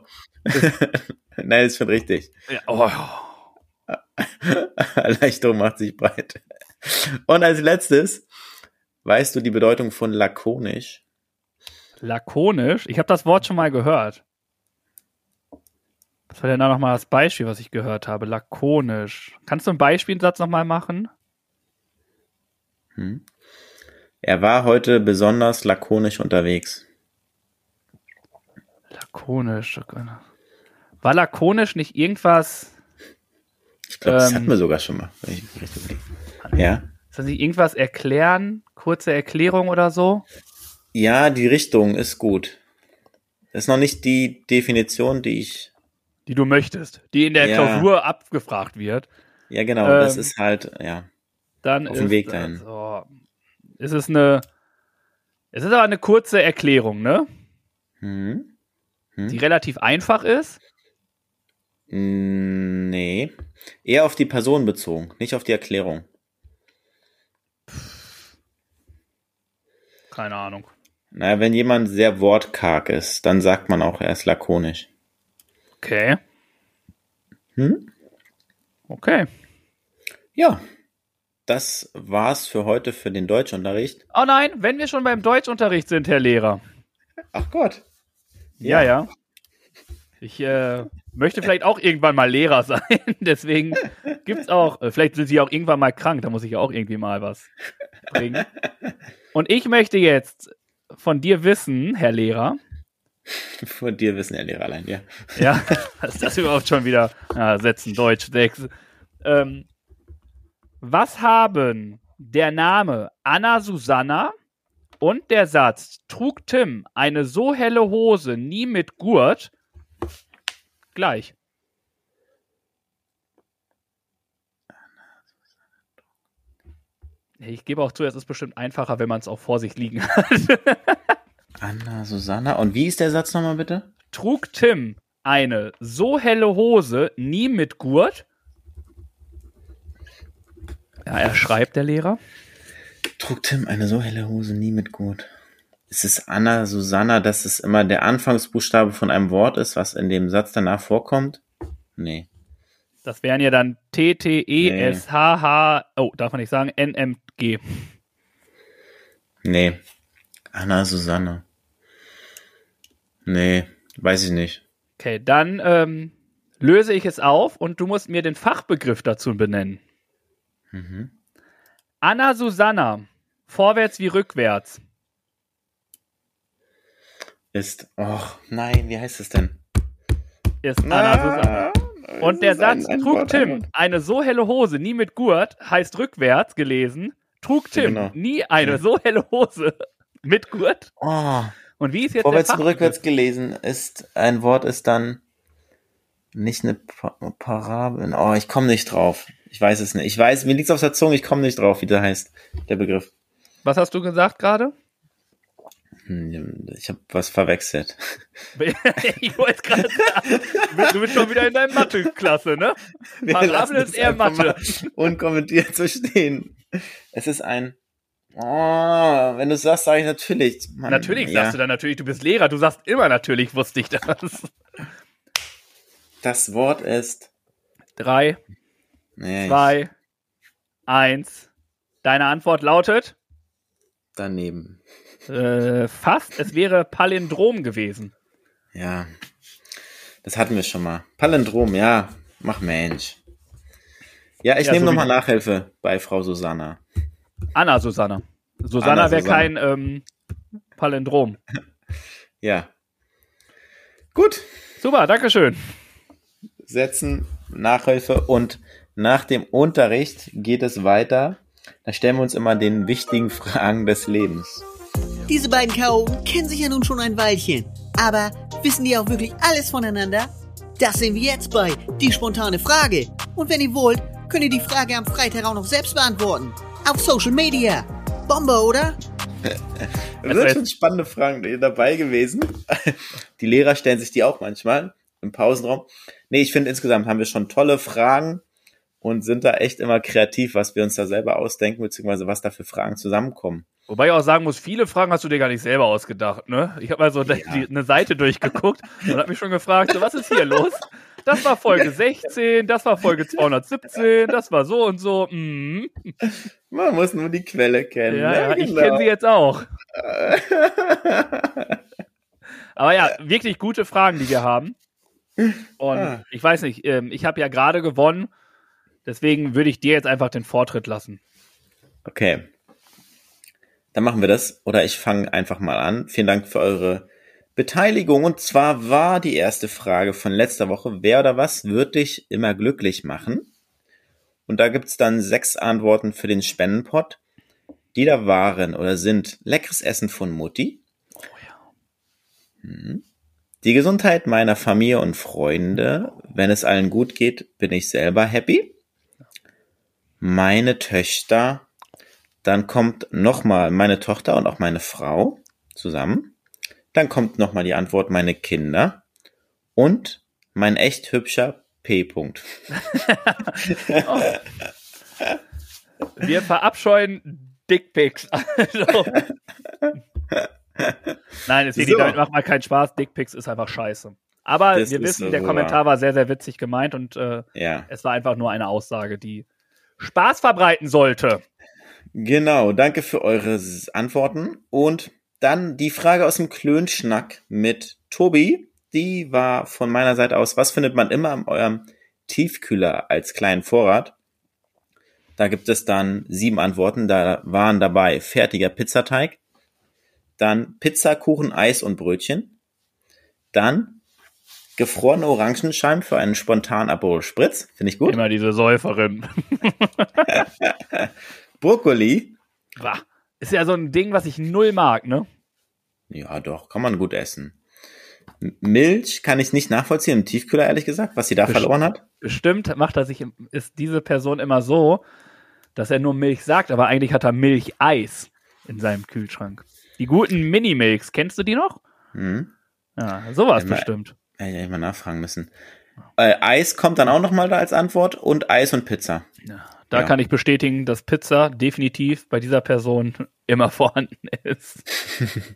Nein, ist schon richtig. Ja, oh. Erleichterung macht sich breit. Und als letztes, weißt du die Bedeutung von lakonisch? Lakonisch? Ich habe das Wort schon mal gehört. Was war denn da nochmal das Beispiel, was ich gehört habe? Lakonisch. Kannst du einen Beispielsatz nochmal machen? Hm. Er war heute besonders lakonisch unterwegs. Lakonisch. War lakonisch nicht irgendwas? Ich glaube, das ähm, hatten wir sogar schon mal. Ja. Soll sich irgendwas erklären? Kurze Erklärung oder so? Ja, die Richtung ist gut. Das ist noch nicht die Definition, die ich. Die du möchtest, die in der ja. Klausur abgefragt wird. Ja, genau, ähm, das ist halt, ja. Dann auf dem Weg dahin. Also, ist es eine. Es ist aber eine kurze Erklärung, ne? Hm. Hm. Die relativ einfach ist. Nee. Eher auf die Person bezogen, nicht auf die Erklärung. Keine Ahnung. Naja, wenn jemand sehr wortkarg ist, dann sagt man auch, er ist lakonisch. Okay. Hm? Okay. Ja. Das war's für heute für den Deutschunterricht. Oh nein, wenn wir schon beim Deutschunterricht sind, Herr Lehrer. Ach Gott. Ja, ja. ja. Ich äh, möchte vielleicht auch irgendwann mal Lehrer sein. Deswegen gibt's auch, äh, vielleicht sind sie auch irgendwann mal krank, da muss ich ja auch irgendwie mal was bringen. Und ich möchte jetzt von dir wissen, Herr Lehrer, Von dir wissen ja Lehrer allein, ja. Ja, was ist das überhaupt schon wieder? Ja, setzen Deutsch 6. Ähm, was haben der Name Anna Susanna und der Satz trug Tim eine so helle Hose nie mit Gurt gleich? Ich gebe auch zu, es ist bestimmt einfacher, wenn man es auch vor sich liegen hat. Anna Susanna. Und wie ist der Satz nochmal bitte? Trug Tim eine so helle Hose nie mit Gurt? Ja, er schreibt, der Lehrer. Trug Tim eine so helle Hose nie mit Gurt. Ist es Anna Susanna, dass es immer der Anfangsbuchstabe von einem Wort ist, was in dem Satz danach vorkommt? Nee. Das wären ja dann T, T, E, S, H, H, oh, darf man nicht sagen, N, M, G. Nee. Anna Susanne. Nee, weiß ich nicht. Okay, dann ähm, löse ich es auf und du musst mir den Fachbegriff dazu benennen. Mhm. Anna Susanna, vorwärts wie rückwärts. Ist, och, nein, wie heißt es denn? Ist Anna ah, Susanna. Und der Satz, ein, ein trug Wort, Tim eine so helle Hose nie mit Gurt, heißt rückwärts gelesen, trug Tim genau. nie eine so helle Hose mit Gurt. Oh. Und wie ist jetzt Vorwärts und rückwärts gelesen ist, ein Wort ist dann nicht eine Parabel. Oh, ich komme nicht drauf. Ich weiß es nicht. Ich weiß, mir liegt's auf der Zunge, ich komme nicht drauf, wie der heißt, der Begriff. Was hast du gesagt gerade? Hm, ich habe was verwechselt. ich wollte gerade sagen, du bist schon wieder in deiner Mathe-Klasse, ne? Parabel ist eher Mathe. Unkommentiert zu stehen. Es ist ein Oh, wenn du sagst, sage ich natürlich. Mann, natürlich ja. sagst du dann natürlich, du bist Lehrer, du sagst immer natürlich, wusste ich das. Das Wort ist drei, nee, zwei, eins. Deine Antwort lautet? Daneben. Äh, fast, es wäre Palindrom gewesen. Ja, das hatten wir schon mal. Palindrom, ja, mach Mensch. Ja, ich ja, nehme so nochmal Nachhilfe bei Frau Susanna. Anna Susanna. Susanna wäre kein ähm, Palindrom. ja. Gut. Super, Dankeschön. Setzen, Nachhilfe und nach dem Unterricht geht es weiter. Da stellen wir uns immer den wichtigen Fragen des Lebens. Diese beiden Chaoten kennen sich ja nun schon ein Weilchen. Aber wissen die auch wirklich alles voneinander? Das sehen wir jetzt bei Die spontane Frage. Und wenn ihr wollt, könnt ihr die Frage am Freitag auch noch selbst beantworten auf Social Media. Bombe, oder? Es sind schon spannende Fragen dabei gewesen. Die Lehrer stellen sich die auch manchmal im Pausenraum. Nee, ich finde insgesamt haben wir schon tolle Fragen und sind da echt immer kreativ, was wir uns da selber ausdenken, beziehungsweise was da für Fragen zusammenkommen. Wobei ich auch sagen muss, viele Fragen hast du dir gar nicht selber ausgedacht, ne? Ich habe mal so ja. die, eine Seite durchgeguckt und habe mich schon gefragt, so, was ist hier los? Das war Folge 16, das war Folge 217, das war so und so. Mm. Man muss nur die Quelle kennen. Ja, ne? ja ich genau. kenne sie jetzt auch. Aber ja, wirklich gute Fragen, die wir haben. Und ah. ich weiß nicht, ähm, ich habe ja gerade gewonnen, deswegen würde ich dir jetzt einfach den Vortritt lassen. Okay. Dann machen wir das. Oder ich fange einfach mal an. Vielen Dank für eure Beteiligung. Und zwar war die erste Frage von letzter Woche, wer oder was wird dich immer glücklich machen? Und da gibt's dann sechs Antworten für den Spendenpot. Die da waren oder sind leckeres Essen von Mutti. Oh ja. Hm. Die Gesundheit meiner Familie und Freunde. Wenn es allen gut geht, bin ich selber happy. Meine Töchter. Dann kommt nochmal meine Tochter und auch meine Frau zusammen. Dann kommt nochmal die Antwort, meine Kinder. Und mein echt hübscher P. -Punkt. oh. Wir verabscheuen Dickpics. Also. Nein, es so. macht mal keinen Spaß. Dickpics ist einfach scheiße. Aber das wir wissen, so der Kommentar war sehr, sehr witzig gemeint und äh, ja. es war einfach nur eine Aussage, die Spaß verbreiten sollte. Genau, danke für eure Antworten und dann die Frage aus dem Klönschnack mit Tobi. Die war von meiner Seite aus, was findet man immer in eurem Tiefkühler als kleinen Vorrat? Da gibt es dann sieben Antworten. Da waren dabei fertiger Pizzateig, dann Pizza, Kuchen, Eis und Brötchen, Dann gefrorene Orangenscheiben für einen spontanen Aperol Spritz. Finde ich gut. Immer diese Säuferin. Brokkoli. Bah. Ist ja so ein Ding, was ich null mag, ne? Ja, doch, kann man gut essen. Milch kann ich nicht nachvollziehen im Tiefkühler, ehrlich gesagt, was sie da Best- verloren hat. Bestimmt macht er sich, ist diese Person immer so, dass er nur Milch sagt, aber eigentlich hat er Milcheis in seinem Kühlschrank. Die guten Mini-Milks, kennst du die noch? Hm. Ja, sowas Immer- bestimmt. Hätte ich mal nachfragen müssen. Äh, Eis kommt dann auch nochmal da als Antwort und Eis und Pizza. Da Ja. kann ich bestätigen, dass Pizza definitiv bei dieser Person immer vorhanden ist.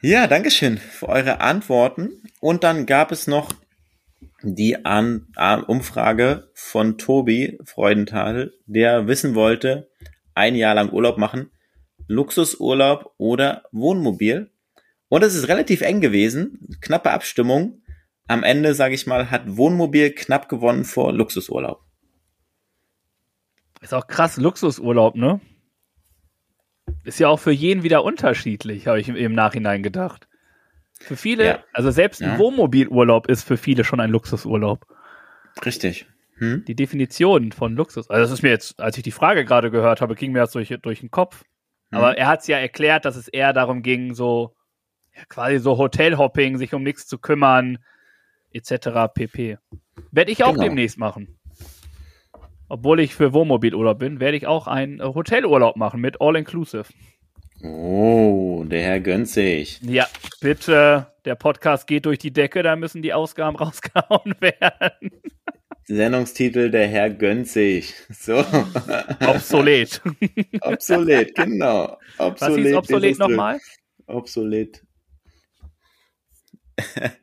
Ja, Dankeschön für eure Antworten. Und dann gab es noch die An Umfrage von Tobi Freudenthal, der wissen wollte, ein Jahr lang Urlaub machen, Luxusurlaub oder Wohnmobil. Und es ist relativ eng gewesen, knappe Abstimmung. Am Ende, sage ich mal, hat Wohnmobil knapp gewonnen vor Luxusurlaub. Ist auch krass, Luxusurlaub, ne? Ist ja auch für jeden wieder unterschiedlich, habe ich im- Nachhinein gedacht. Für viele, Ja. also selbst ein Ja. Wohnmobilurlaub ist für viele schon ein Luxusurlaub. Richtig. Hm? Die Definition von Luxus, also das ist mir jetzt, als ich die Frage gerade gehört habe, ging mir das durch, durch den Kopf. Mhm. Aber er hat es ja erklärt, dass es eher darum ging, so ja, quasi so Hotelhopping, sich um nichts zu kümmern, etc. pp. Werde ich auch Genau. demnächst machen. Obwohl ich für Wohnmobilurlaub bin, werde ich auch einen Hotelurlaub machen mit All-Inclusive. Oh, der Herr gönnt sich. Ja, bitte, der Podcast geht durch die Decke, da müssen die Ausgaben rausgehauen werden. Sendungstitel, der Herr gönnt sich. So. Obsolet. obsolet, genau. Was Obsolet. hieß obsolet nochmal? Obsolet.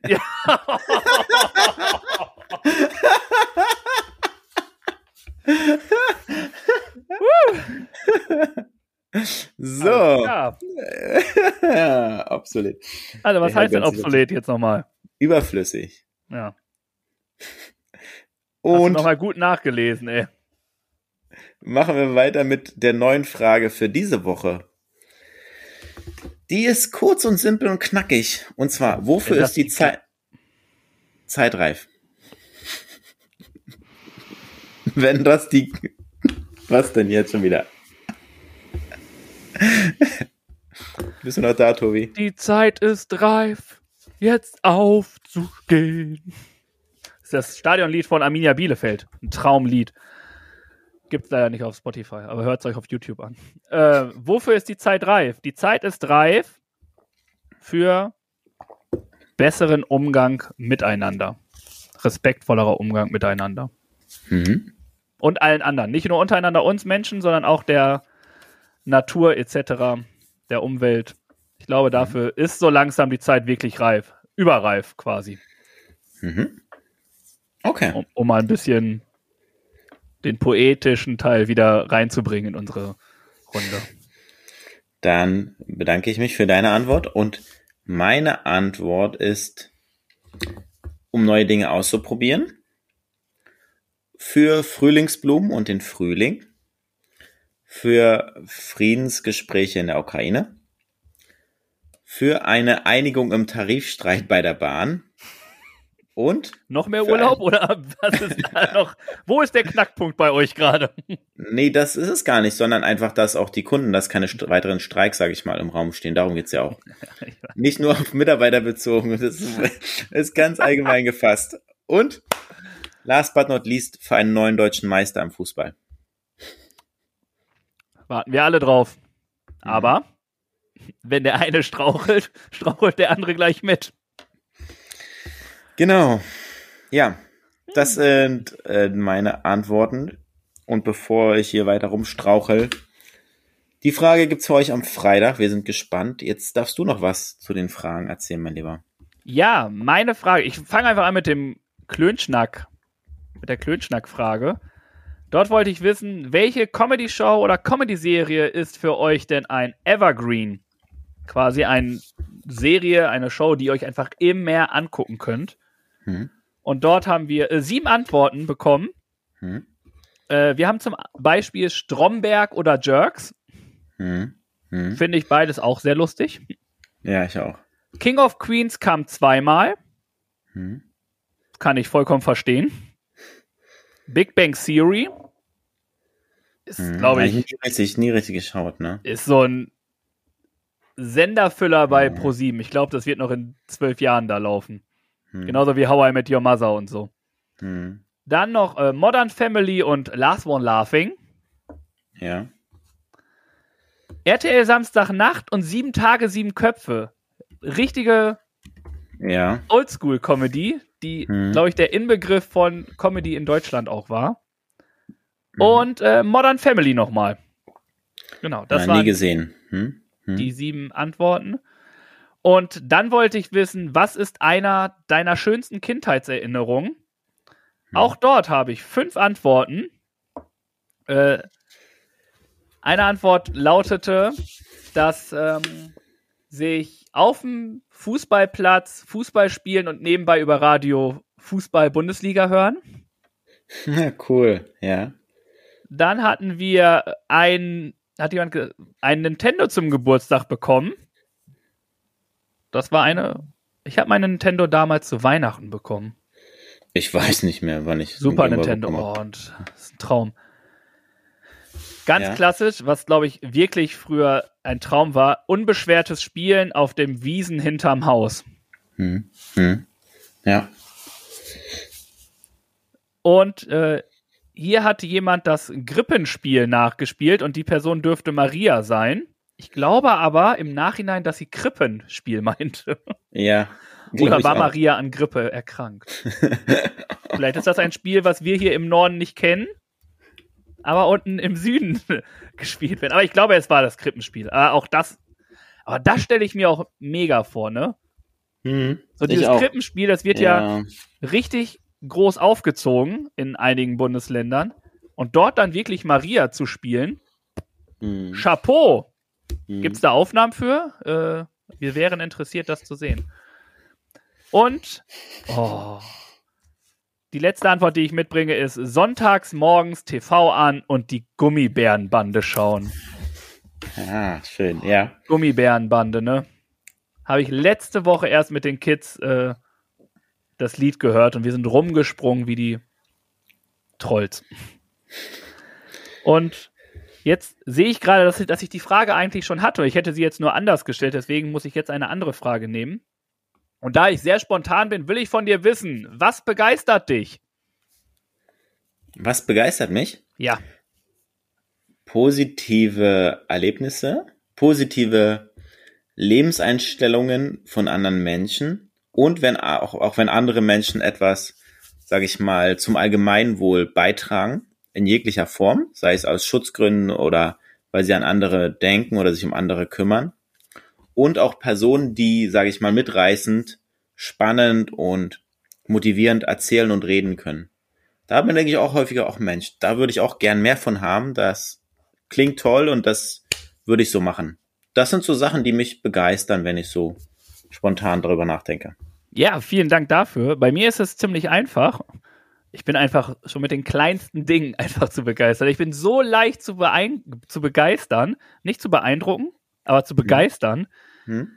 Ja. So. Ja. Ja, obsolet. Also, was Der heißt denn obsolet jetzt nochmal? Überflüssig. Ja. Und nochmal gut nachgelesen, ey. machen wir weiter mit der neuen Frage für diese Woche. Die ist kurz und simpel und knackig. Und zwar, wofür ist die die Zeit zeitreif? Wenn das die Was denn jetzt schon wieder? Bist du noch da, Tobi? Die Zeit ist reif, jetzt aufzugehen. Das ist das Stadionlied von Arminia Bielefeld. Ein Traumlied. Gibt's leider nicht auf Spotify, aber hört's euch auf YouTube an. Äh, wofür ist die Zeit reif? Die Zeit ist reif für besseren Umgang miteinander. Respektvollerer Umgang miteinander. Mhm. Und allen anderen. Nicht nur untereinander uns Menschen, sondern auch der Natur etc., der Umwelt. Ich glaube, dafür ist so langsam die Zeit wirklich reif. Überreif quasi. Mhm. Okay. Um, um mal ein bisschen den poetischen Teil wieder reinzubringen in unsere Runde. Dann bedanke ich mich für deine Antwort und meine Antwort ist, um neue Dinge auszuprobieren, für Frühlingsblumen und den Frühling, für Friedensgespräche in der Ukraine, für eine Einigung im Tarifstreit bei der Bahn und Noch mehr Urlaub oder was ist da noch? Wo ist der Knackpunkt bei euch gerade? Nee, das ist es gar nicht, sondern einfach, dass auch die Kunden, dass keine st weiteren Streiks, sage ich mal, im Raum stehen. Darum geht's ja auch. Nicht nur auf Mitarbeiter bezogen, das ist, ist ganz allgemein gefasst. Und last but not least für einen neuen deutschen Meister im Fußball. Warten wir alle drauf. Aber wenn der eine strauchelt, strauchelt der andere gleich mit. Genau. Ja, das sind äh, meine Antworten. Und bevor ich hier weiter rumstrauchel, die Frage gibt's für euch am Freitag. Wir sind gespannt. Jetzt darfst du noch was zu den Fragen erzählen, mein Lieber. Ja, meine Frage. Ich fange einfach an mit dem Klönschnack, mit der Klönschnack-Frage. Dort wollte ich wissen, welche Comedy-Show oder Comedy-Serie ist für euch denn ein Evergreen? Quasi eine Serie, eine Show, die ihr euch einfach immer angucken könnt. Hm. Und dort haben wir äh, sieben Antworten bekommen. Hm. Äh, wir haben zum Beispiel Stromberg oder Jerks. Hm. Hm. Finde ich beides auch sehr lustig. Ja, ich auch. King of Queens kam zweimal. Hm. Kann ich vollkommen verstehen. Big Bang Theory ist, glaube Hab ich, nie richtig, nie richtig geschaut, ne? ist so ein Senderfüller bei. ProSieben. Ich glaube, das wird noch in zwölf Jahren da laufen. Hm. Genauso wie How I Met Your Mother und so. Hm. Dann noch äh, Modern Family und Last One Laughing. Ja. RTL Samstagnacht und sieben Tage, sieben Köpfe. Richtige Ja. Oldschool-Comedy, die, Hm. glaube ich, der Inbegriff von Comedy in Deutschland auch war. Mhm. Und äh, Modern Family nochmal. Genau, das ja, nie gesehen. Hm? Hm? die sieben Antworten. Und dann wollte ich wissen, was ist einer deiner schönsten Kindheitserinnerungen? Hm. Auch dort habe ich fünf Antworten. Äh, eine Antwort lautete, dass ähm, sich auf dem Fußballplatz Fußball spielen und nebenbei über Radio Fußball-Bundesliga hören. Ja, cool. Ja. Dann hatten wir ein, hat jemand ge- ein Nintendo zum Geburtstag bekommen. Das war eine. Ich habe mein Nintendo damals zu Weihnachten bekommen. Ich weiß nicht mehr, wann ich Super Nintendo. Oh, und das ist ein Traum. Ganz Ja. klassisch, was glaube ich wirklich früher ein Traum war, unbeschwertes Spielen auf dem Wiesen hinterm Haus. Hm. Hm. Ja. Und äh, hier hatte jemand das Grippenspiel nachgespielt und die Person dürfte Maria sein. Ich glaube aber im Nachhinein, dass sie Krippenspiel meinte. Ja. Oder war. Maria an Grippe erkrankt? Vielleicht ist das ein Spiel, was wir hier im Norden nicht kennen, aber unten im Süden gespielt wird. Aber ich glaube, es war das Krippenspiel. Aber auch das, aber das stelle ich mir auch mega vor, ne? Hm. So dieses. Krippenspiel, das wird ja ja. richtig groß aufgezogen in einigen Bundesländern. Und dort dann wirklich Maria zu spielen, Hm. Chapeau! Hm. Gibt es da Aufnahmen für? Äh, wir wären interessiert, das zu sehen. Und oh, die letzte Antwort, die ich mitbringe, ist sonntags morgens TV an und die Gummibärenbande schauen. Ah, schön. Ja. Gummibärenbande, ne? Habe ich letzte Woche erst mit den Kids äh, das Lied gehört und wir sind rumgesprungen wie die Trolls. Und jetzt sehe ich gerade, dass ich, dass ich die Frage eigentlich schon hatte. Ich hätte sie jetzt nur anders gestellt, deswegen muss ich jetzt eine andere Frage nehmen. Und da ich sehr spontan bin, will ich von dir wissen, was begeistert dich? Was begeistert mich? Ja. Positive Erlebnisse, positive Lebenseinstellungen von anderen Menschen und wenn auch, auch wenn andere Menschen etwas, sage ich mal, zum Allgemeinwohl beitragen, in jeglicher Form, sei es aus Schutzgründen oder weil sie an andere denken oder sich um andere kümmern. Und auch Personen, die, sage ich mal, mitreißend, spannend und motivierend erzählen und reden können. Da bin denke ich auch häufiger auch Mensch. Da würde ich auch gern mehr von haben. Das klingt toll und das würde ich so machen. Das sind so Sachen, die mich begeistern, wenn ich so spontan darüber nachdenke. Ja, vielen Dank dafür. Bei mir ist es ziemlich einfach. Ich bin einfach schon mit den kleinsten Dingen einfach zu begeistern. Ich bin so leicht zu, beein zu begeistern, nicht zu beeindrucken, aber zu begeistern, Hm?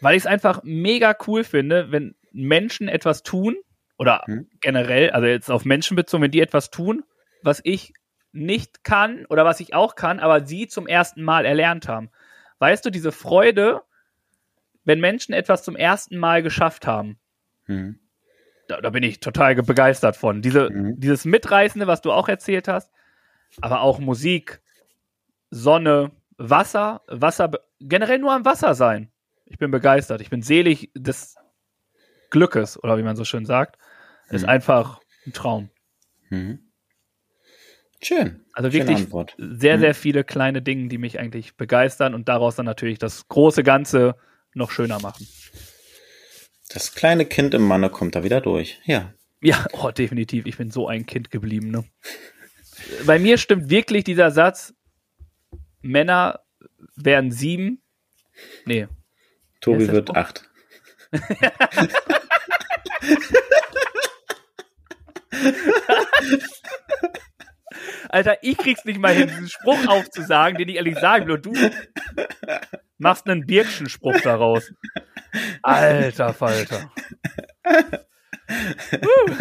weil ich es einfach mega cool finde, wenn Menschen etwas tun oder Hm. generell, also jetzt auf Menschen bezogen, wenn die etwas tun, was ich nicht kann oder was ich auch kann, aber sie zum ersten Mal erlernt haben. Weißt du, diese Freude, wenn Menschen etwas zum ersten Mal geschafft haben, Hm. Da, da bin ich total ge- begeistert von. Diese, Mhm. Dieses Mitreißende, was du auch erzählt hast, aber auch Musik, Sonne, Wasser, Wasser, generell nur am Wasser sein. Ich bin begeistert. Ich bin selig des Glückes, oder wie man so schön sagt. Ist Mhm. einfach ein Traum. Hm. Schön. Also wirklich sehr, Mhm. sehr viele kleine Dinge, die mich eigentlich begeistern und daraus dann natürlich das große Ganze noch schöner machen. Das kleine Kind im Manne kommt da wieder durch. Ja. Ja, oh, definitiv. Ich bin so ein Kind geblieben. Ne? Bei mir stimmt wirklich dieser Satz: Männer werden sieben. Nee. Tobi wird Spruch? acht. Alter, ich krieg's nicht mal hin, diesen Spruch aufzusagen, den ich ehrlich sagen will. Und du Machst einen Birkschen-Spruch daraus. Alter Falter. Uh.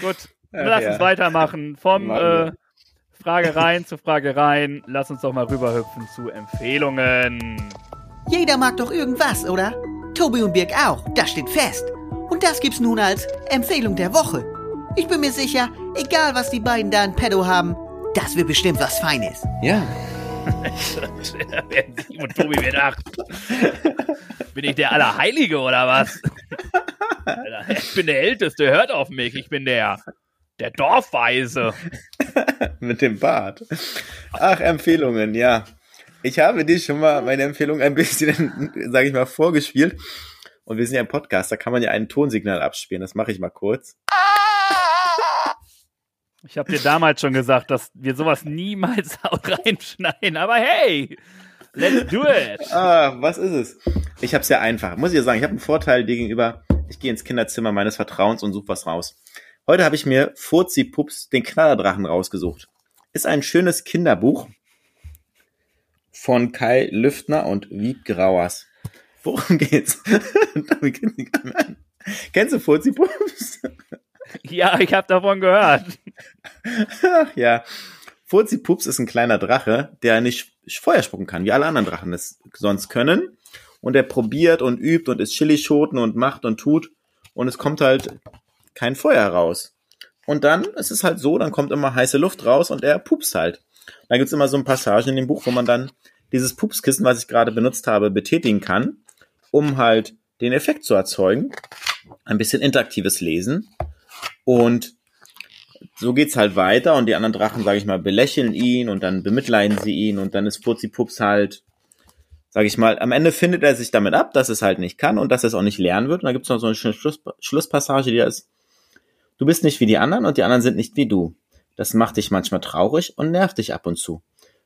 Gut, Ach lass ja. uns weitermachen. Vom äh. Frage rein zu Frage rein. Lass uns doch mal rüberhüpfen zu Empfehlungen. Jeder mag doch irgendwas, oder? Tobi und Birg auch, das steht fest. Und das gibt's nun als Empfehlung der Woche. Ich bin mir sicher, egal was die beiden da in Pedo haben, das wird bestimmt was Feines. Ja. Und Tobi wird acht. Bin ich der Allerheilige oder was? Ich bin der Älteste, hört auf mich. Ich bin der, der Dorfweise. Mit dem Bart. Ach, Empfehlungen, ja. Ich habe dir schon mal meine Empfehlung ein bisschen, sage ich mal, vorgespielt. Und wir sind ja im Podcast, da kann man ja ein Tonsignal abspielen. Das mache ich mal kurz. Ich habe dir damals schon gesagt, dass wir sowas niemals reinschneiden. Aber hey, let's do it. Ah, was ist es? Ich habe es ja einfach. Muss ich ja sagen, ich habe einen Vorteil dir gegenüber. Ich gehe ins Kinderzimmer meines Vertrauens und suche was raus. Heute habe ich mir Furzi Pups, den Knallerdrachen, rausgesucht. Ist ein schönes Kinderbuch von Kai Lüftner und Wieb Grauers. Worum geht's? Kennst du Furzi Pups? Ja, ich habe davon gehört. Ach ja. Furzi Pups ist ein kleiner Drache, der nicht Feuer spucken kann, wie alle anderen Drachen es sonst können. Und er probiert und übt und ist Chilischoten und macht und tut. Und es kommt halt kein Feuer raus. Und dann ist es halt so, dann kommt immer heiße Luft raus und er pupst halt. Da gibt's immer so ein Passagen in dem Buch, wo man dann dieses Pupskissen, was ich gerade benutzt habe, betätigen kann, um halt den Effekt zu erzeugen. Ein bisschen interaktives Lesen. Und so geht's halt weiter und die anderen Drachen, sage ich mal, belächeln ihn und dann bemitleiden sie ihn und dann ist Furzi Pups halt, sage ich mal, am Ende findet er sich damit ab, dass es halt nicht kann und dass er es auch nicht lernen wird. Und dann gibt's noch so eine schöne Schluss, Schlusspassage, die da ist, du bist nicht wie die anderen und die anderen sind nicht wie du. Das macht dich manchmal traurig und nervt dich ab und zu.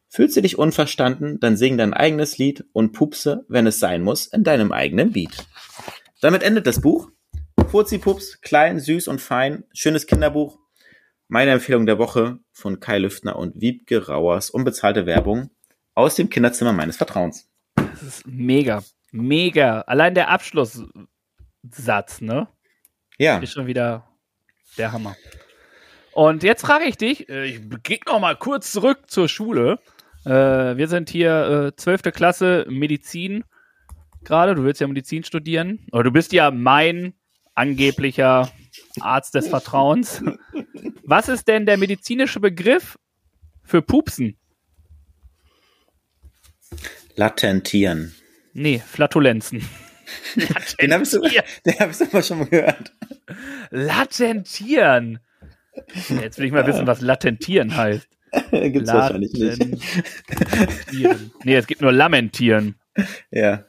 Fühlst du dich unverstanden, dann sing dein eigenes Lied und pupse, wenn es sein muss, in deinem eigenen Beat. Damit endet das Buch. Furzi Pups, klein, süß und fein, schönes Kinderbuch. Meine Empfehlung der Woche von Kai Lüftner und Wiebke Rauers, unbezahlte Werbung aus dem Kinderzimmer meines Vertrauens. Das ist mega, mega. Allein der Abschlusssatz, ne? Ja, Ist schon wieder der Hammer. Und jetzt frage ich dich, äh, ich gehe noch mal kurz zurück zur Schule. Äh, Wir sind hier äh, 12. Klasse Medizin gerade. Du willst ja Medizin studieren. Oder du bist ja mein angeblicher Arzt des Vertrauens. Was ist denn der medizinische Begriff für Pupsen? latentieren. Nee, Flatulenzen. Den habe ich, so, hab ich sogar schon mal gehört. Latentieren. Jetzt will ich mal wissen, was latentieren heißt. Gibt's wahrscheinlich nicht. Latentieren. Nee, es gibt nur lamentieren. Ja.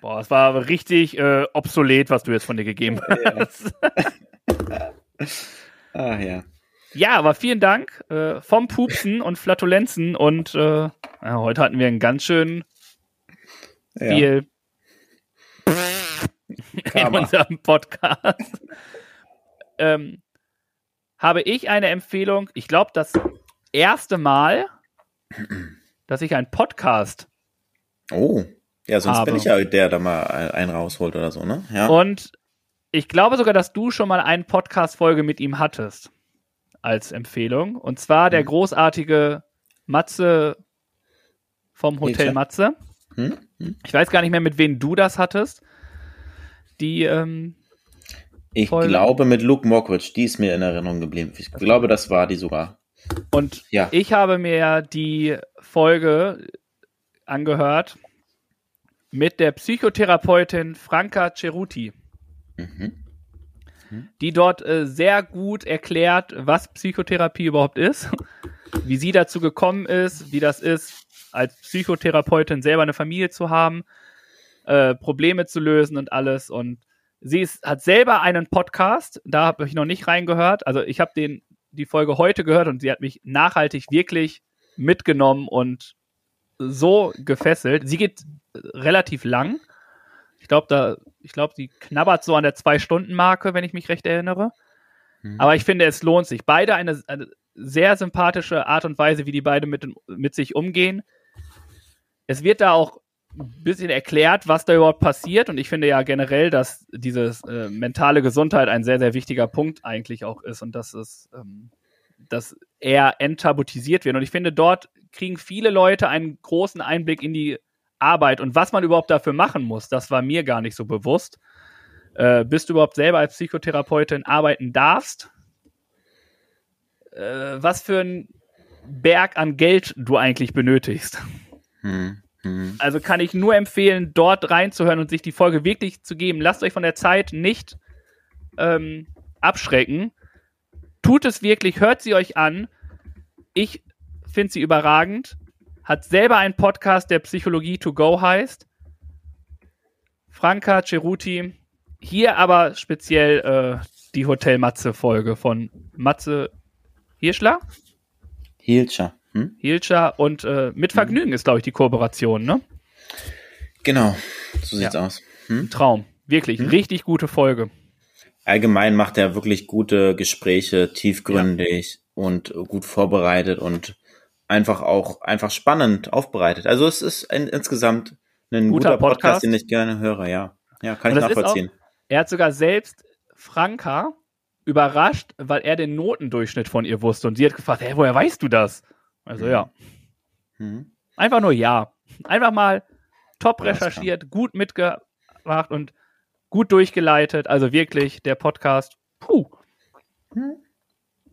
Boah, es war aber richtig äh, obsolet, was du jetzt von dir gegeben hast. Ah ja. Ja, aber vielen Dank äh, vom Pupsen und Flatulenzen und äh, ja, heute hatten wir einen ganz schön ja. viel in unserem Podcast. ähm, habe ich eine Empfehlung, ich glaube, das erste Mal, dass ich einen Podcast Oh. Ja, sonst Aber- bin ich ja der, der mal einen rausholt oder so, ne? Ja. Und ich glaube sogar, dass du schon mal eine Podcast-Folge mit ihm hattest als Empfehlung. Und zwar der Hm. großartige Matze vom Hotel. Matze. Hm? Hm? Ich weiß gar nicht mehr, mit wem du das hattest. Die, ähm, Ich Folge. glaube mit Luke Mockridge, die ist mir in Erinnerung geblieben. Ich glaube, das war die sogar. und Ja. ich habe mir die Folge angehört mit der Psychotherapeutin Franka Ceruti. Mhm. die dort äh, sehr gut erklärt, was Psychotherapie überhaupt ist, wie sie dazu gekommen ist, wie das ist, als Psychotherapeutin selber eine Familie zu haben, äh, Probleme zu lösen und alles. Und sie ist, hat selber einen Podcast, da habe ich noch nicht reingehört. Also ich habe den die Folge heute gehört und sie hat mich nachhaltig wirklich mitgenommen und so gefesselt. Sie geht relativ lang. Ich glaube, da, ich glaube, sie knabbert so an der Zwei-Stunden-Marke, wenn ich mich recht erinnere. Mhm. Aber ich finde, es lohnt sich. Beide eine, eine sehr sympathische Art und Weise, wie die beiden mit, mit sich umgehen. Es wird da auch ein bisschen erklärt, was da überhaupt passiert. Und ich finde ja generell, dass diese äh, mentale Gesundheit ein sehr, sehr wichtiger Punkt eigentlich auch ist und dass es, ähm, dass eher enttabuisiert wird. Und ich finde, dort kriegen viele Leute einen großen Einblick in die Arbeit und was man überhaupt dafür machen muss. Das war mir gar nicht so bewusst. Äh, bis du überhaupt selber als Psychotherapeutin arbeiten darfst, äh, was für ein Berg an Geld du eigentlich benötigst. Hm, hm. Also kann ich nur empfehlen, dort reinzuhören und sich die Folge wirklich zu geben. Lasst euch von der Zeit nicht ähm, abschrecken. Tut es wirklich, hört sie euch an. Ich finde sie überragend. Hat selber einen Podcast, der Psychologie to go heißt. Franka Ceruti. Hier aber speziell äh, die Hotel Matze-Folge von Matze Hirschler? Hilscher. Hm? Hilscher und äh, mit hm. Vergnügen hm. ist, glaube ich, die Kooperation, ne? Genau, so sieht's ja. aus. Hm? Traum. Wirklich, hm? richtig gute Folge. Allgemein macht er wirklich gute Gespräche, tiefgründig ja. und gut vorbereitet und einfach auch einfach spannend aufbereitet. Also es ist ein, insgesamt ein guter, guter Podcast, Podcast, den ich gerne höre, ja. Ja, kann ich nachvollziehen. Auch, er hat sogar selbst Franka überrascht, weil er den Notendurchschnitt von ihr wusste. Und sie hat gefragt, hey, woher weißt du das? Also mhm. ja. Mhm. Einfach nur ja. Einfach mal top recherchiert, gut mitgemacht und gut durchgeleitet. Also wirklich, der Podcast, puh, mhm.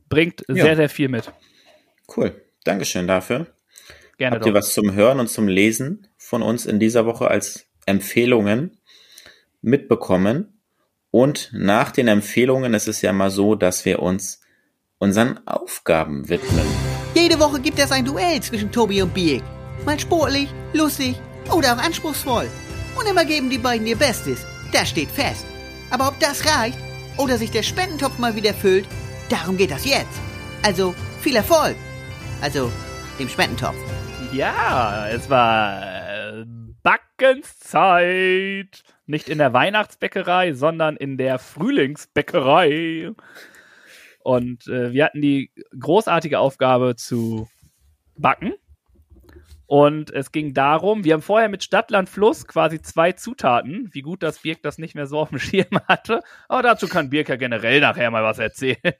bringt ja. sehr, sehr viel mit. Cool. Dankeschön dafür. Gerne Habt doch. ihr was zum Hören und zum Lesen von uns in dieser Woche als Empfehlungen mitbekommen? Und nach den Empfehlungen ist es ja mal so, dass wir uns unseren Aufgaben widmen. Jede Woche gibt es ein Duell zwischen Tobi und Biek. Mal sportlich, lustig oder auch anspruchsvoll. Und immer geben die beiden ihr Bestes. Das steht fest. Aber ob das reicht oder sich der Spendentopf mal wieder füllt, darum geht das jetzt. Also viel Erfolg. Also dem Spendentopf. Ja, es war äh, Backenszeit. Nicht in der Weihnachtsbäckerei, sondern in der Frühlingsbäckerei. Und äh, wir hatten die großartige Aufgabe zu backen. Und es ging darum, wir haben vorher mit Stadtland Fluss quasi zwei Zutaten, wie gut das Birk das nicht mehr so auf dem Schirm hatte. Aber dazu kann Birk ja generell nachher mal was erzählen.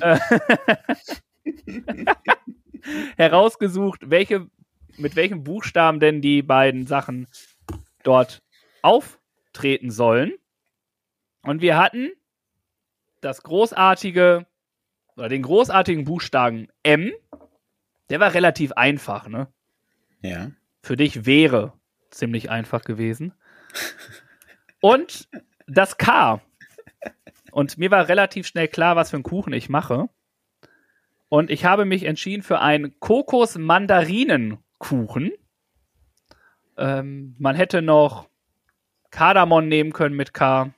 Herausgesucht, welche, mit welchem Buchstaben denn die beiden Sachen dort auftreten sollen. Und wir hatten das großartige, oder den großartigen Buchstaben M. Der war relativ einfach, ne? Ja. Für dich wäre ziemlich einfach gewesen. Und das K. Und mir war relativ schnell klar, was für einen Kuchen ich mache. Und ich habe mich entschieden für einen Kokos-Mandarinen-Kuchen. Ähm, man hätte noch Kardamom nehmen können mit K.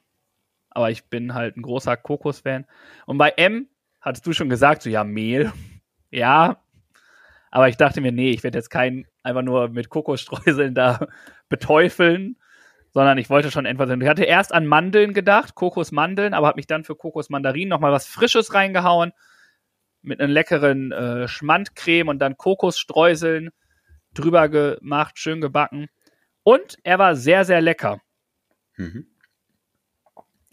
Aber ich bin halt ein großer Kokos-Fan. Und bei M hattest du schon gesagt, so ja, Mehl. ja. Aber ich dachte mir, nee, ich werde jetzt keinen einfach nur mit Kokosstreuseln da beteufeln, sondern ich wollte schon etwas. Ich hatte erst an Mandeln gedacht, Kokosmandeln, aber habe mich dann für Kokosmandarinen nochmal was Frisches reingehauen. Mit einem leckeren äh, Schmandcreme und dann Kokosstreuseln drüber gemacht, schön gebacken. Und er war sehr, sehr lecker. Mhm.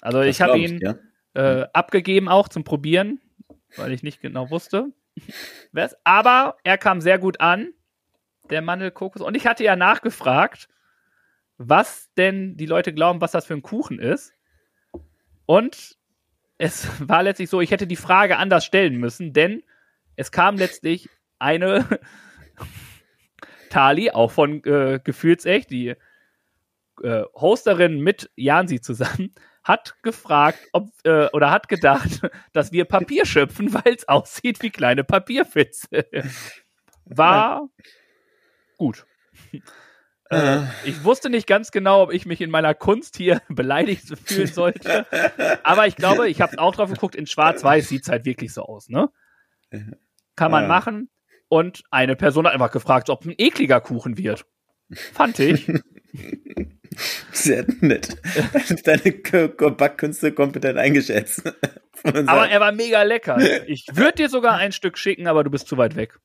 Also das ich habe ihn ja. äh, mhm. abgegeben auch zum Probieren, weil ich nicht genau wusste. Aber er kam sehr gut an, der Mandelkokos. Und ich hatte ja nachgefragt, was denn die Leute glauben, was das für ein Kuchen ist. Und es war letztlich so, ich hätte die Frage anders stellen müssen, denn es kam letztlich eine Tali, auch von äh, Gefühlsecht, die äh, Hosterin mit Jansi zusammen, hat gefragt, ob, äh, oder hat gedacht, dass wir Papier schöpfen, weil es aussieht wie kleine Papierfitze. War gut. Äh, ich wusste nicht ganz genau, ob ich mich in meiner Kunst hier beleidigt fühlen sollte. Aber ich glaube, ich habe auch drauf geguckt, in Schwarz-Weiß sieht es halt wirklich so aus, ne? Kann man machen. Und eine Person hat einfach gefragt, ob ein ekliger Kuchen wird. Fand ich. Sehr nett. Deine Backkünste kompetent eingeschätzt. Aber er war mega lecker. Ich würde dir sogar ein Stück schicken, aber du bist zu weit weg.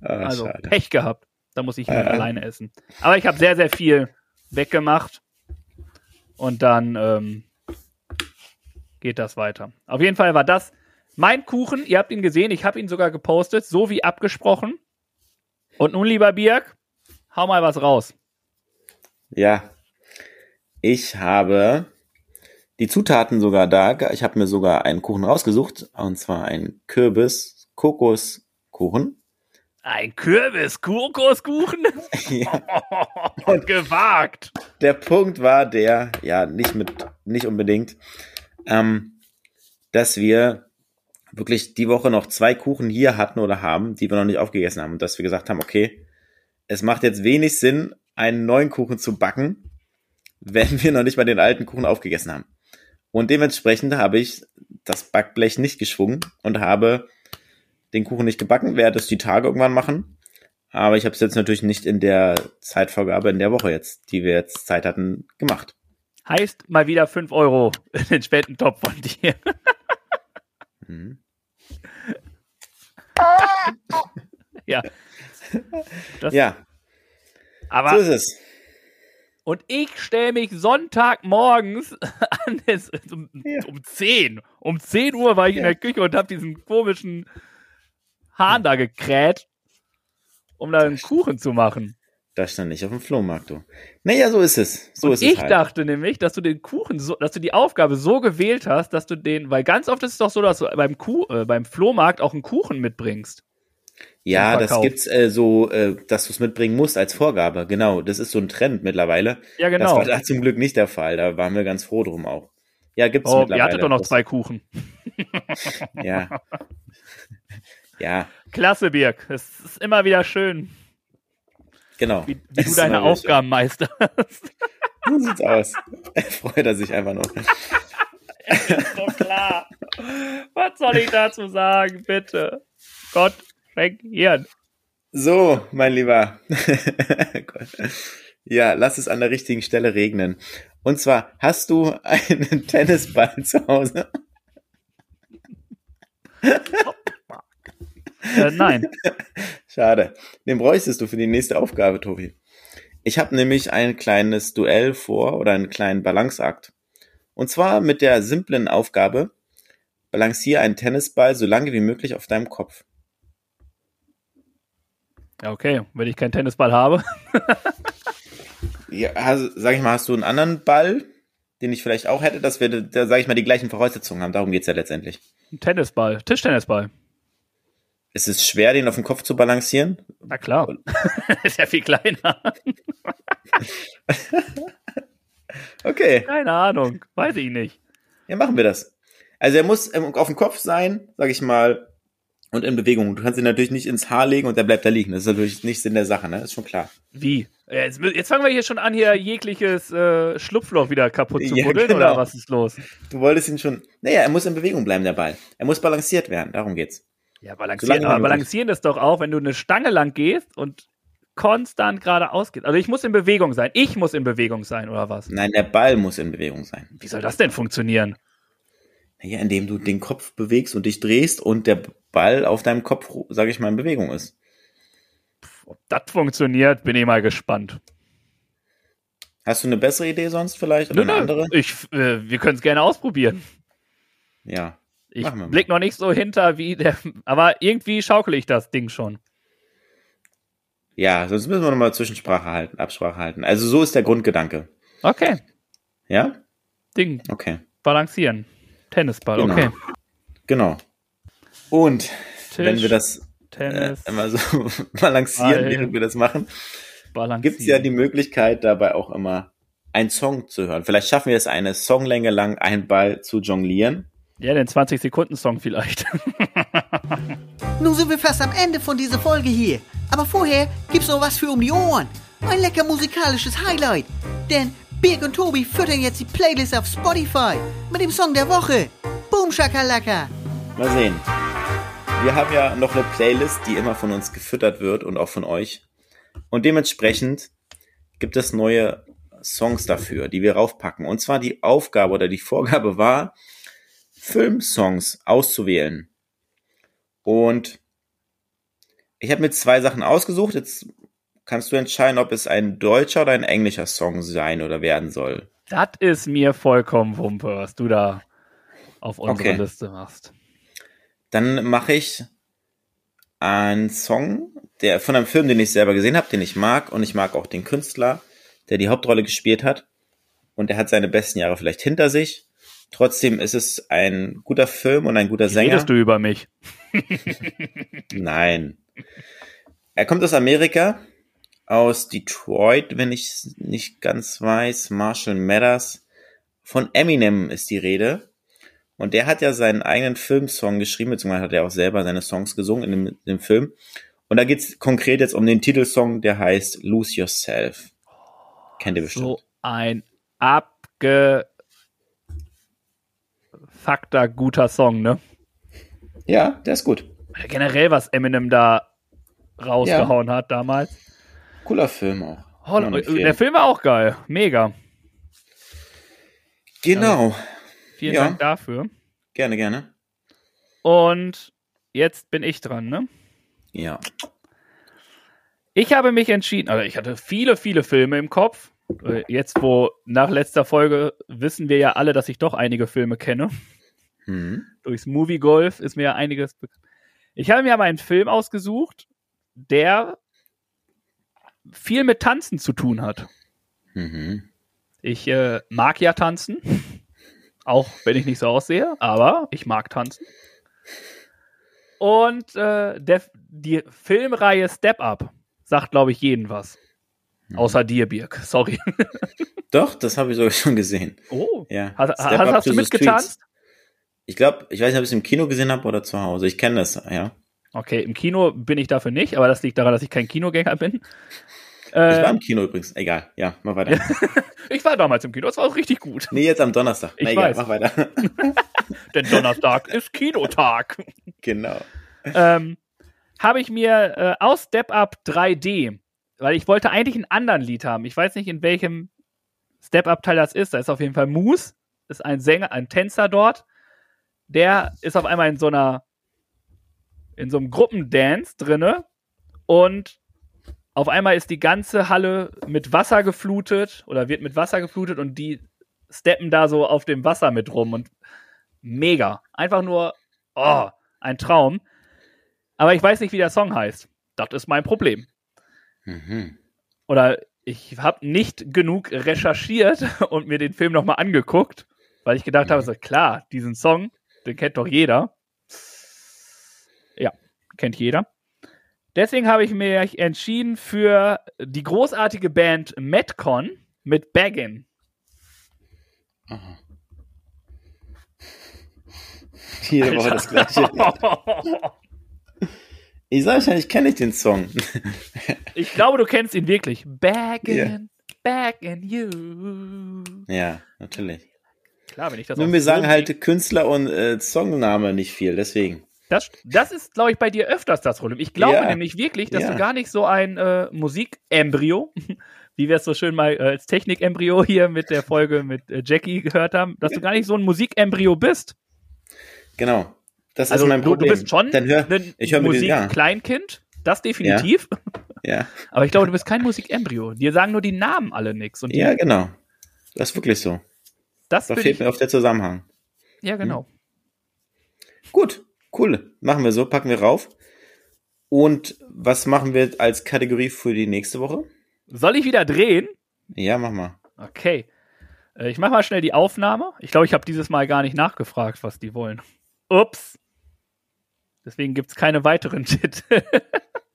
Ah, also schade. Pech gehabt. Da muss ich Ja. alleine essen. Aber ich habe sehr, sehr viel weggemacht. Und dann ähm, geht das weiter. Auf jeden Fall war das mein Kuchen. Ihr habt ihn gesehen. Ich habe ihn sogar gepostet, so wie abgesprochen. Und nun, lieber Birk, hau mal was raus. Ja. Ich habe die Zutaten sogar da. Ich habe mir sogar einen Kuchen rausgesucht. Und zwar einen Kürbis-Kokoskuchen. Ein Kürbis-Kokoskuchen? ja. Und gewagt. Der Punkt war der, ja, nicht mit, nicht unbedingt, ähm, dass wir wirklich die Woche noch zwei Kuchen hier hatten oder haben, die wir noch nicht aufgegessen haben. Und dass wir gesagt haben, okay, es macht jetzt wenig Sinn, einen neuen Kuchen zu backen, wenn wir noch nicht mal den alten Kuchen aufgegessen haben. Und dementsprechend habe ich das Backblech nicht geschwungen und habe den Kuchen nicht gebacken, werde es die Tage irgendwann machen. Aber ich habe es jetzt natürlich nicht in der Zeitvorgabe in der Woche jetzt, die wir jetzt Zeit hatten, gemacht. Heißt mal wieder 5 Euro in den Spendentopf von dir. Mhm. ja. Das, Ja, aber so ist es. Und ich stelle mich Sonntagmorgens an das, um, Ja. um 10. Um 10 Uhr war ich in Ja. der Küche und habe diesen komischen Hahn da gekräht, um da einen Kuchen zu machen. Das stand nicht auf dem Flohmarkt, du. Naja, so ist es. So und ist ich es halt. dachte nämlich, dass du den Kuchen, so, dass du die Aufgabe so gewählt hast, dass du den, weil ganz oft ist es doch so, dass du beim, Kuh, äh, beim Flohmarkt auch einen Kuchen mitbringst. ja, das gibt's äh, so, äh, dass du es mitbringen musst als Vorgabe. Genau, das ist so ein Trend mittlerweile. Ja, Das genau. war da zum Glück nicht der Fall. Da waren wir ganz froh drum auch. Ja, gibt's Oh, mittlerweile. ihr hattet doch noch Das- zwei Kuchen. Ja. ja, Klasse, Birk. Es ist immer wieder schön, genau. wie, wie du deine Aufgaben meisterst. So sieht's aus. Freut er sich einfach noch. ist doch klar. Was soll ich dazu sagen, bitte? Gott, schenk Hirn. So, mein Lieber. Ja, lass es an der richtigen Stelle regnen. Und zwar, hast du einen Tennisball zu Hause? Äh, nein. Schade. Den bräuchtest du für die nächste Aufgabe, Tobi. Ich habe nämlich ein kleines Duell vor oder einen kleinen Balanceakt. Und zwar mit der simplen Aufgabe, balanciere einen Tennisball so lange wie möglich auf deinem Kopf. Ja, okay. Wenn ich keinen Tennisball habe. Ja, hast, sag ich mal, hast du einen anderen Ball, den ich vielleicht auch hätte, dass wir, da sage ich mal, die gleichen Voraussetzungen haben. Darum geht's ja letztendlich. Ein Tennisball. Tischtennisball. Es ist schwer, den auf dem Kopf zu balancieren. Na klar. ist ja viel kleiner. Okay, Keine Ahnung. Weiß ich nicht. ja, machen wir das. Also er muss ähm, auf dem Kopf sein, sag ich mal, und in Bewegung. Du kannst ihn natürlich nicht ins Haar legen und der bleibt da liegen. Das ist natürlich nicht Sinn der Sache, ne? ist schon klar. Wie? Jetzt, jetzt fangen wir hier schon an, hier jegliches äh, Schlupfloch wieder kaputt zu Ja, buddeln, genau. oder was ist los? Du wolltest ihn schon. Naja, er muss in Bewegung bleiben, der Ball. Er muss balanciert werden, darum geht's. Ja, balancieren, aber balancieren ist doch auch, wenn du eine Stange lang gehst und konstant geradeaus gehst. Also ich muss in Bewegung sein. Ich muss in Bewegung sein, oder was? Nein, der Ball muss in Bewegung sein. Wie soll das denn funktionieren? Naja, indem du den Kopf bewegst und dich drehst und der Ball auf deinem Kopf, sag ich mal, in Bewegung ist. Ob das funktioniert, bin ich mal gespannt. Hast du eine bessere Idee sonst vielleicht? Oder Nö, eine andere? Ich, äh, wir können es gerne ausprobieren. Ja. Ich blick noch nicht so hinter wie der, aber irgendwie schaukel ich das Ding schon. Ja, sonst müssen wir nochmal Zwischensprache halten, Absprache halten. Also so ist der Grundgedanke. Okay, Ja? Ding, Okay. balancieren. Tennisball, Genau. okay. Genau. Und Tisch, wenn wir das äh, Tennis, immer so balancieren, Ball. während wir das machen, gibt es ja die Möglichkeit, dabei auch immer einen Song zu hören. Vielleicht schaffen wir es, eine Songlänge lang einen Ball zu jonglieren. Ja, den 20-Sekunden-Song vielleicht. Nun sind wir fast am Ende von dieser Folge hier. Aber vorher gibt's noch was für um die Ohren. Ein lecker musikalisches Highlight. Denn Birg und Tobi füttern jetzt die Playlist auf Spotify mit dem Song der Woche. Boom Shakalaka. Mal sehen. Wir haben ja noch eine Playlist, die immer von uns gefüttert wird und auch von euch. Und dementsprechend gibt es neue Songs dafür, die wir raufpacken. Und zwar die Aufgabe oder die Vorgabe war, Filmsongs auszuwählen. Und ich habe mir zwei Sachen ausgesucht. Jetzt kannst du entscheiden, ob es ein deutscher oder ein englischer Song sein oder werden soll. Das ist mir vollkommen Wumpe, was du da auf unsere Okay. Liste machst. Dann mache ich einen Song, der von einem Film, den ich selber gesehen habe, den ich mag und ich mag auch den Künstler, der die Hauptrolle gespielt hat und er hat seine besten Jahre vielleicht hinter sich. Trotzdem ist es ein guter Film und ein guter Sänger. Redest du über mich? Nein. Er kommt aus Amerika, aus Detroit, wenn ich nicht ganz weiß. Marshall Mathers. Von Eminem ist die Rede. Und der hat ja seinen eigenen Filmsong geschrieben, beziehungsweise hat er auch selber seine Songs gesungen in dem, in dem Film. Und da geht's konkret jetzt um den Titelsong, der heißt Lose Yourself. Kennt ihr bestimmt. So ein abgefuckter guter Song, ne? Ja, der ist gut. Generell, was Eminem da rausgehauen hat damals. Cooler Film auch. Oh, der Film war auch geil. Mega. Genau. Vielen Ja. Dank dafür. Gerne, gerne. Und jetzt bin ich dran, ne? Ja. Ich habe mich entschieden, also ich hatte viele, viele Filme im Kopf. Äh, Jetzt, wo nach letzter Folge wissen wir ja alle, dass ich doch einige Filme kenne. Hm. Durchs Movie Golf ist mir ja einiges bekannt. Ich habe mir aber einen Film ausgesucht, der viel mit Tanzen zu tun hat. Mhm. Ich äh, mag ja tanzen, auch wenn ich nicht so aussehe, aber ich mag tanzen. Und äh, der, die Filmreihe Step Up sagt, glaube ich, jeden was. Außer dir, Birk. Sorry. Doch, das habe ich sogar schon gesehen. Oh. Ja. Hast, Step hast, du mitgetanzt? Ich glaube, ich weiß nicht, ob ich es im Kino gesehen habe oder zu Hause. Ich kenne das, ja. Okay, im Kino bin ich dafür nicht, aber das liegt daran, dass ich kein Kinogänger bin. Ich war Äh, im Kino übrigens. Egal. Ja, mach weiter. ich war damals im Kino, das war auch richtig gut. nee, jetzt am Donnerstag. Ich Na, egal, weiß. mach weiter. Denn Donnerstag ist Kinotag. genau. ähm, habe ich mir äh, aus Step Up 3D, weil ich wollte eigentlich einen anderen Lied haben. Ich weiß nicht, in welchem Step Up Teil das ist. Da ist auf jeden Fall Moose, ist ein Sänger, ein Tänzer dort. Der ist auf einmal in so einer, in so einem Gruppendance drinne und auf einmal ist die ganze Halle mit Wasser geflutet oder wird mit Wasser geflutet und die steppen da so auf dem Wasser mit rum und mega. Einfach nur, oh, ein Traum. Aber ich weiß nicht, wie der Song heißt. Das ist mein Problem. Mhm. Oder ich habe nicht genug recherchiert und mir den Film nochmal angeguckt, weil ich gedacht habe, so klar, diesen Song, den kennt doch jeder. Ja, kennt jeder. Deswegen habe ich mich entschieden für die großartige Band Metcon mit Baggin. Aha. Jede Woche das gleiche. Ich sag schon, ich kenne nicht den Song. Ich glaube, du kennst ihn wirklich. Baggin, baggin you. ja, natürlich. Klar, wenn ich das Nur wir sagen halt Künstler und äh, Songname nicht viel, deswegen. Das, das ist, glaube ich, bei dir öfters das Problem. Ich glaube Ja. nämlich wirklich, dass Ja. du gar nicht so ein äh, Musikem-Embryo, wie wir es so schön mal äh, als Technik-Embryo hier mit der Folge mit äh, Jackie gehört haben, dass du gar nicht so ein Musik-Embryo bist. Genau. Das Also ist mein Problem. du bist schon Dann hör, ein mir den, ja, Musik-Kleinkind, das definitiv. ja, Aber ich glaube, du bist kein Musik-Embryo. Dir sagen nur die Namen alle nichts. Ja, genau. Das ist wirklich so. das Da fehlt ich, mir oft der Zusammenhang. Ja, genau. Gut, cool. Machen wir so, packen wir rauf. Und was machen wir als Kategorie für die nächste Woche? Soll ich wieder drehen? Ja, mach mal. Okay. Äh, Ich mache mal schnell die Aufnahme. Ich glaube, ich habe dieses Mal gar nicht nachgefragt, was die wollen. Ups. Deswegen gibt es keine weiteren Titel.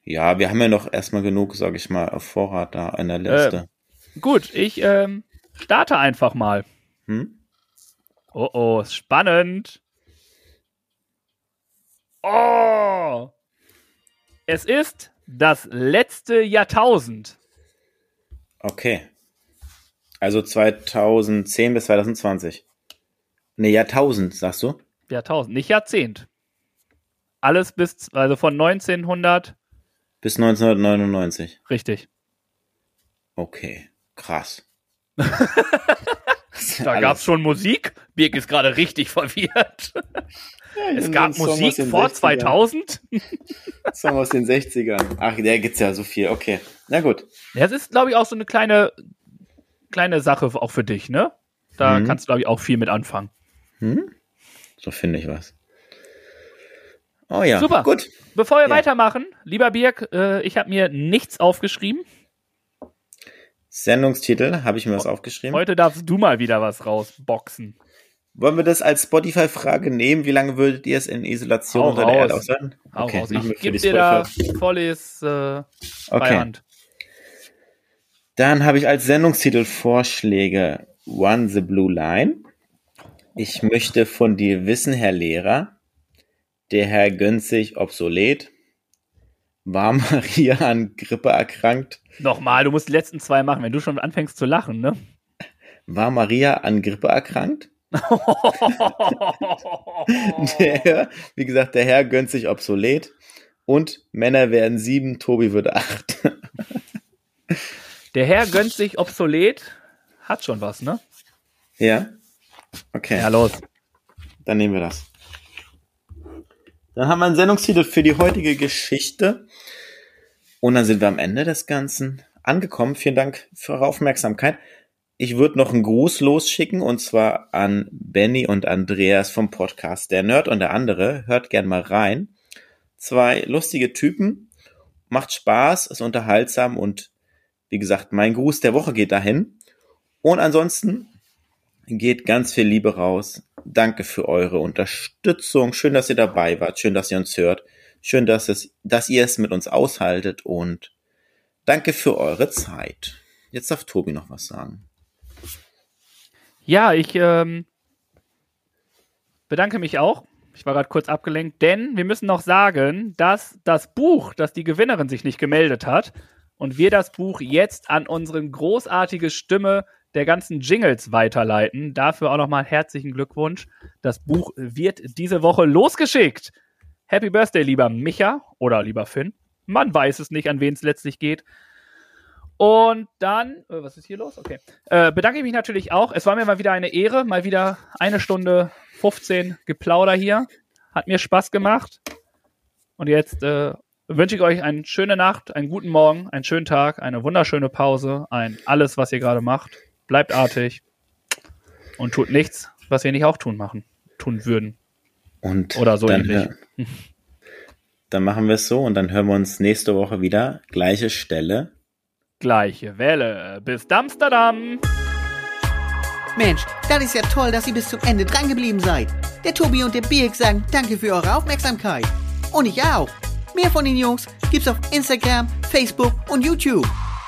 Ja, wir haben ja noch erstmal genug, sag ich mal, auf Vorrat da an der Liste. Gut, ich ähm, starte einfach mal. Hm? Oh oh, ist spannend. Oh! Es ist das letzte Jahrtausend. Okay. Also 2010 bis 2020. Ne, Jahrtausend, sagst du? Jahrtausend, nicht Jahrzehnt. Alles bis, also von 1900, Bis 1999. richtig. Okay. Krass. da gab es schon Musik. Birk ist gerade richtig verwirrt. Ja, es gab Musik vor 60ern. 2000. Song aus den 60ern. Ach, der gibt's ja so viel. Okay, na gut. Das ist, glaube ich, auch so eine kleine, kleine Sache auch für dich, ne? Da mhm. kannst du, glaube ich, auch viel mit anfangen. Mhm. So finde ich was. Oh ja, super. Gut. Bevor wir ja. weitermachen, lieber Birk, äh, ich habe mir nichts aufgeschrieben. Sendungstitel, habe ich mir was aufgeschrieben. Heute darfst du mal wieder was rausboxen. Wollen wir das als Spotify-Frage nehmen? Wie lange würdet ihr es in Isolation unter der Erde aushalten? Okay, raus. Ich gebe dir da volles äh, okay. Hand. Dann habe ich als Sendungstitel Vorschläge One the Blue Line. Ich möchte von dir wissen, Herr Lehrer, der Herr gönnt sich obsolet. War Maria an Grippe erkrankt? Nochmal, du musst die letzten zwei machen, wenn du schon anfängst zu lachen, ne? War Maria an Grippe erkrankt? der, wie gesagt, der Herr gönnt sich obsolet und Männer werden sieben, Tobi wird acht. der Herr gönnt sich obsolet, hat schon was, ne? Ja. Okay. Ja, los. Dann nehmen wir das. Dann haben wir einen Sendungstitel für die heutige Geschichte. Und dann sind wir am Ende des Ganzen angekommen. Vielen Dank für eure Aufmerksamkeit. Ich würde noch einen Gruß losschicken und zwar an Benny und Andreas vom Podcast Der Nerd und der andere. Hört gern mal rein. Zwei lustige Typen. Macht Spaß, ist unterhaltsam und wie gesagt, mein Gruß der Woche geht dahin. Und ansonsten geht ganz viel Liebe raus. Danke für eure Unterstützung. Schön, dass ihr dabei wart. Schön, dass ihr uns hört. Schön, dass, es, dass ihr es mit uns aushaltet und danke für eure Zeit. Jetzt darf Tobi noch was sagen. Ja, ich ähm, bedanke mich auch. Ich war gerade kurz abgelenkt, denn wir müssen noch sagen, dass das Buch, dass die Gewinnerin sich nicht gemeldet hat und wir das Buch jetzt an unsere großartige Stimme der ganzen Jingles weiterleiten. Dafür auch nochmal herzlichen Glückwunsch. Das Buch wird diese Woche losgeschickt. Happy Birthday, lieber Micha oder lieber Finn. Man weiß es nicht, an wen es letztlich geht. Und dann, äh, was ist hier los? Okay. Äh, bedanke ich mich natürlich auch. Es war mir mal wieder eine Ehre, mal wieder eine Stunde 15 Geplauder hier. Hat mir Spaß gemacht. Und jetzt äh, wünsche ich euch eine schöne Nacht, einen guten Morgen, einen schönen Tag, eine wunderschöne Pause, ein alles, was ihr gerade macht. Bleibt artig und tut nichts, was wir nicht auch tun machen, tun würden. Und Oder so dann, ähnlich. Dann machen wir es so und dann hören wir uns nächste Woche wieder. Gleiche Stelle, Gleiche Welle. Bis Amsterdam. Mensch, das ist ja toll, dass ihr bis zum Ende drangeblieben seid. Der Tobi und der Birk sagen danke für eure Aufmerksamkeit. Und ich auch. Mehr von den Jungs gibt's auf Instagram, Facebook und YouTube.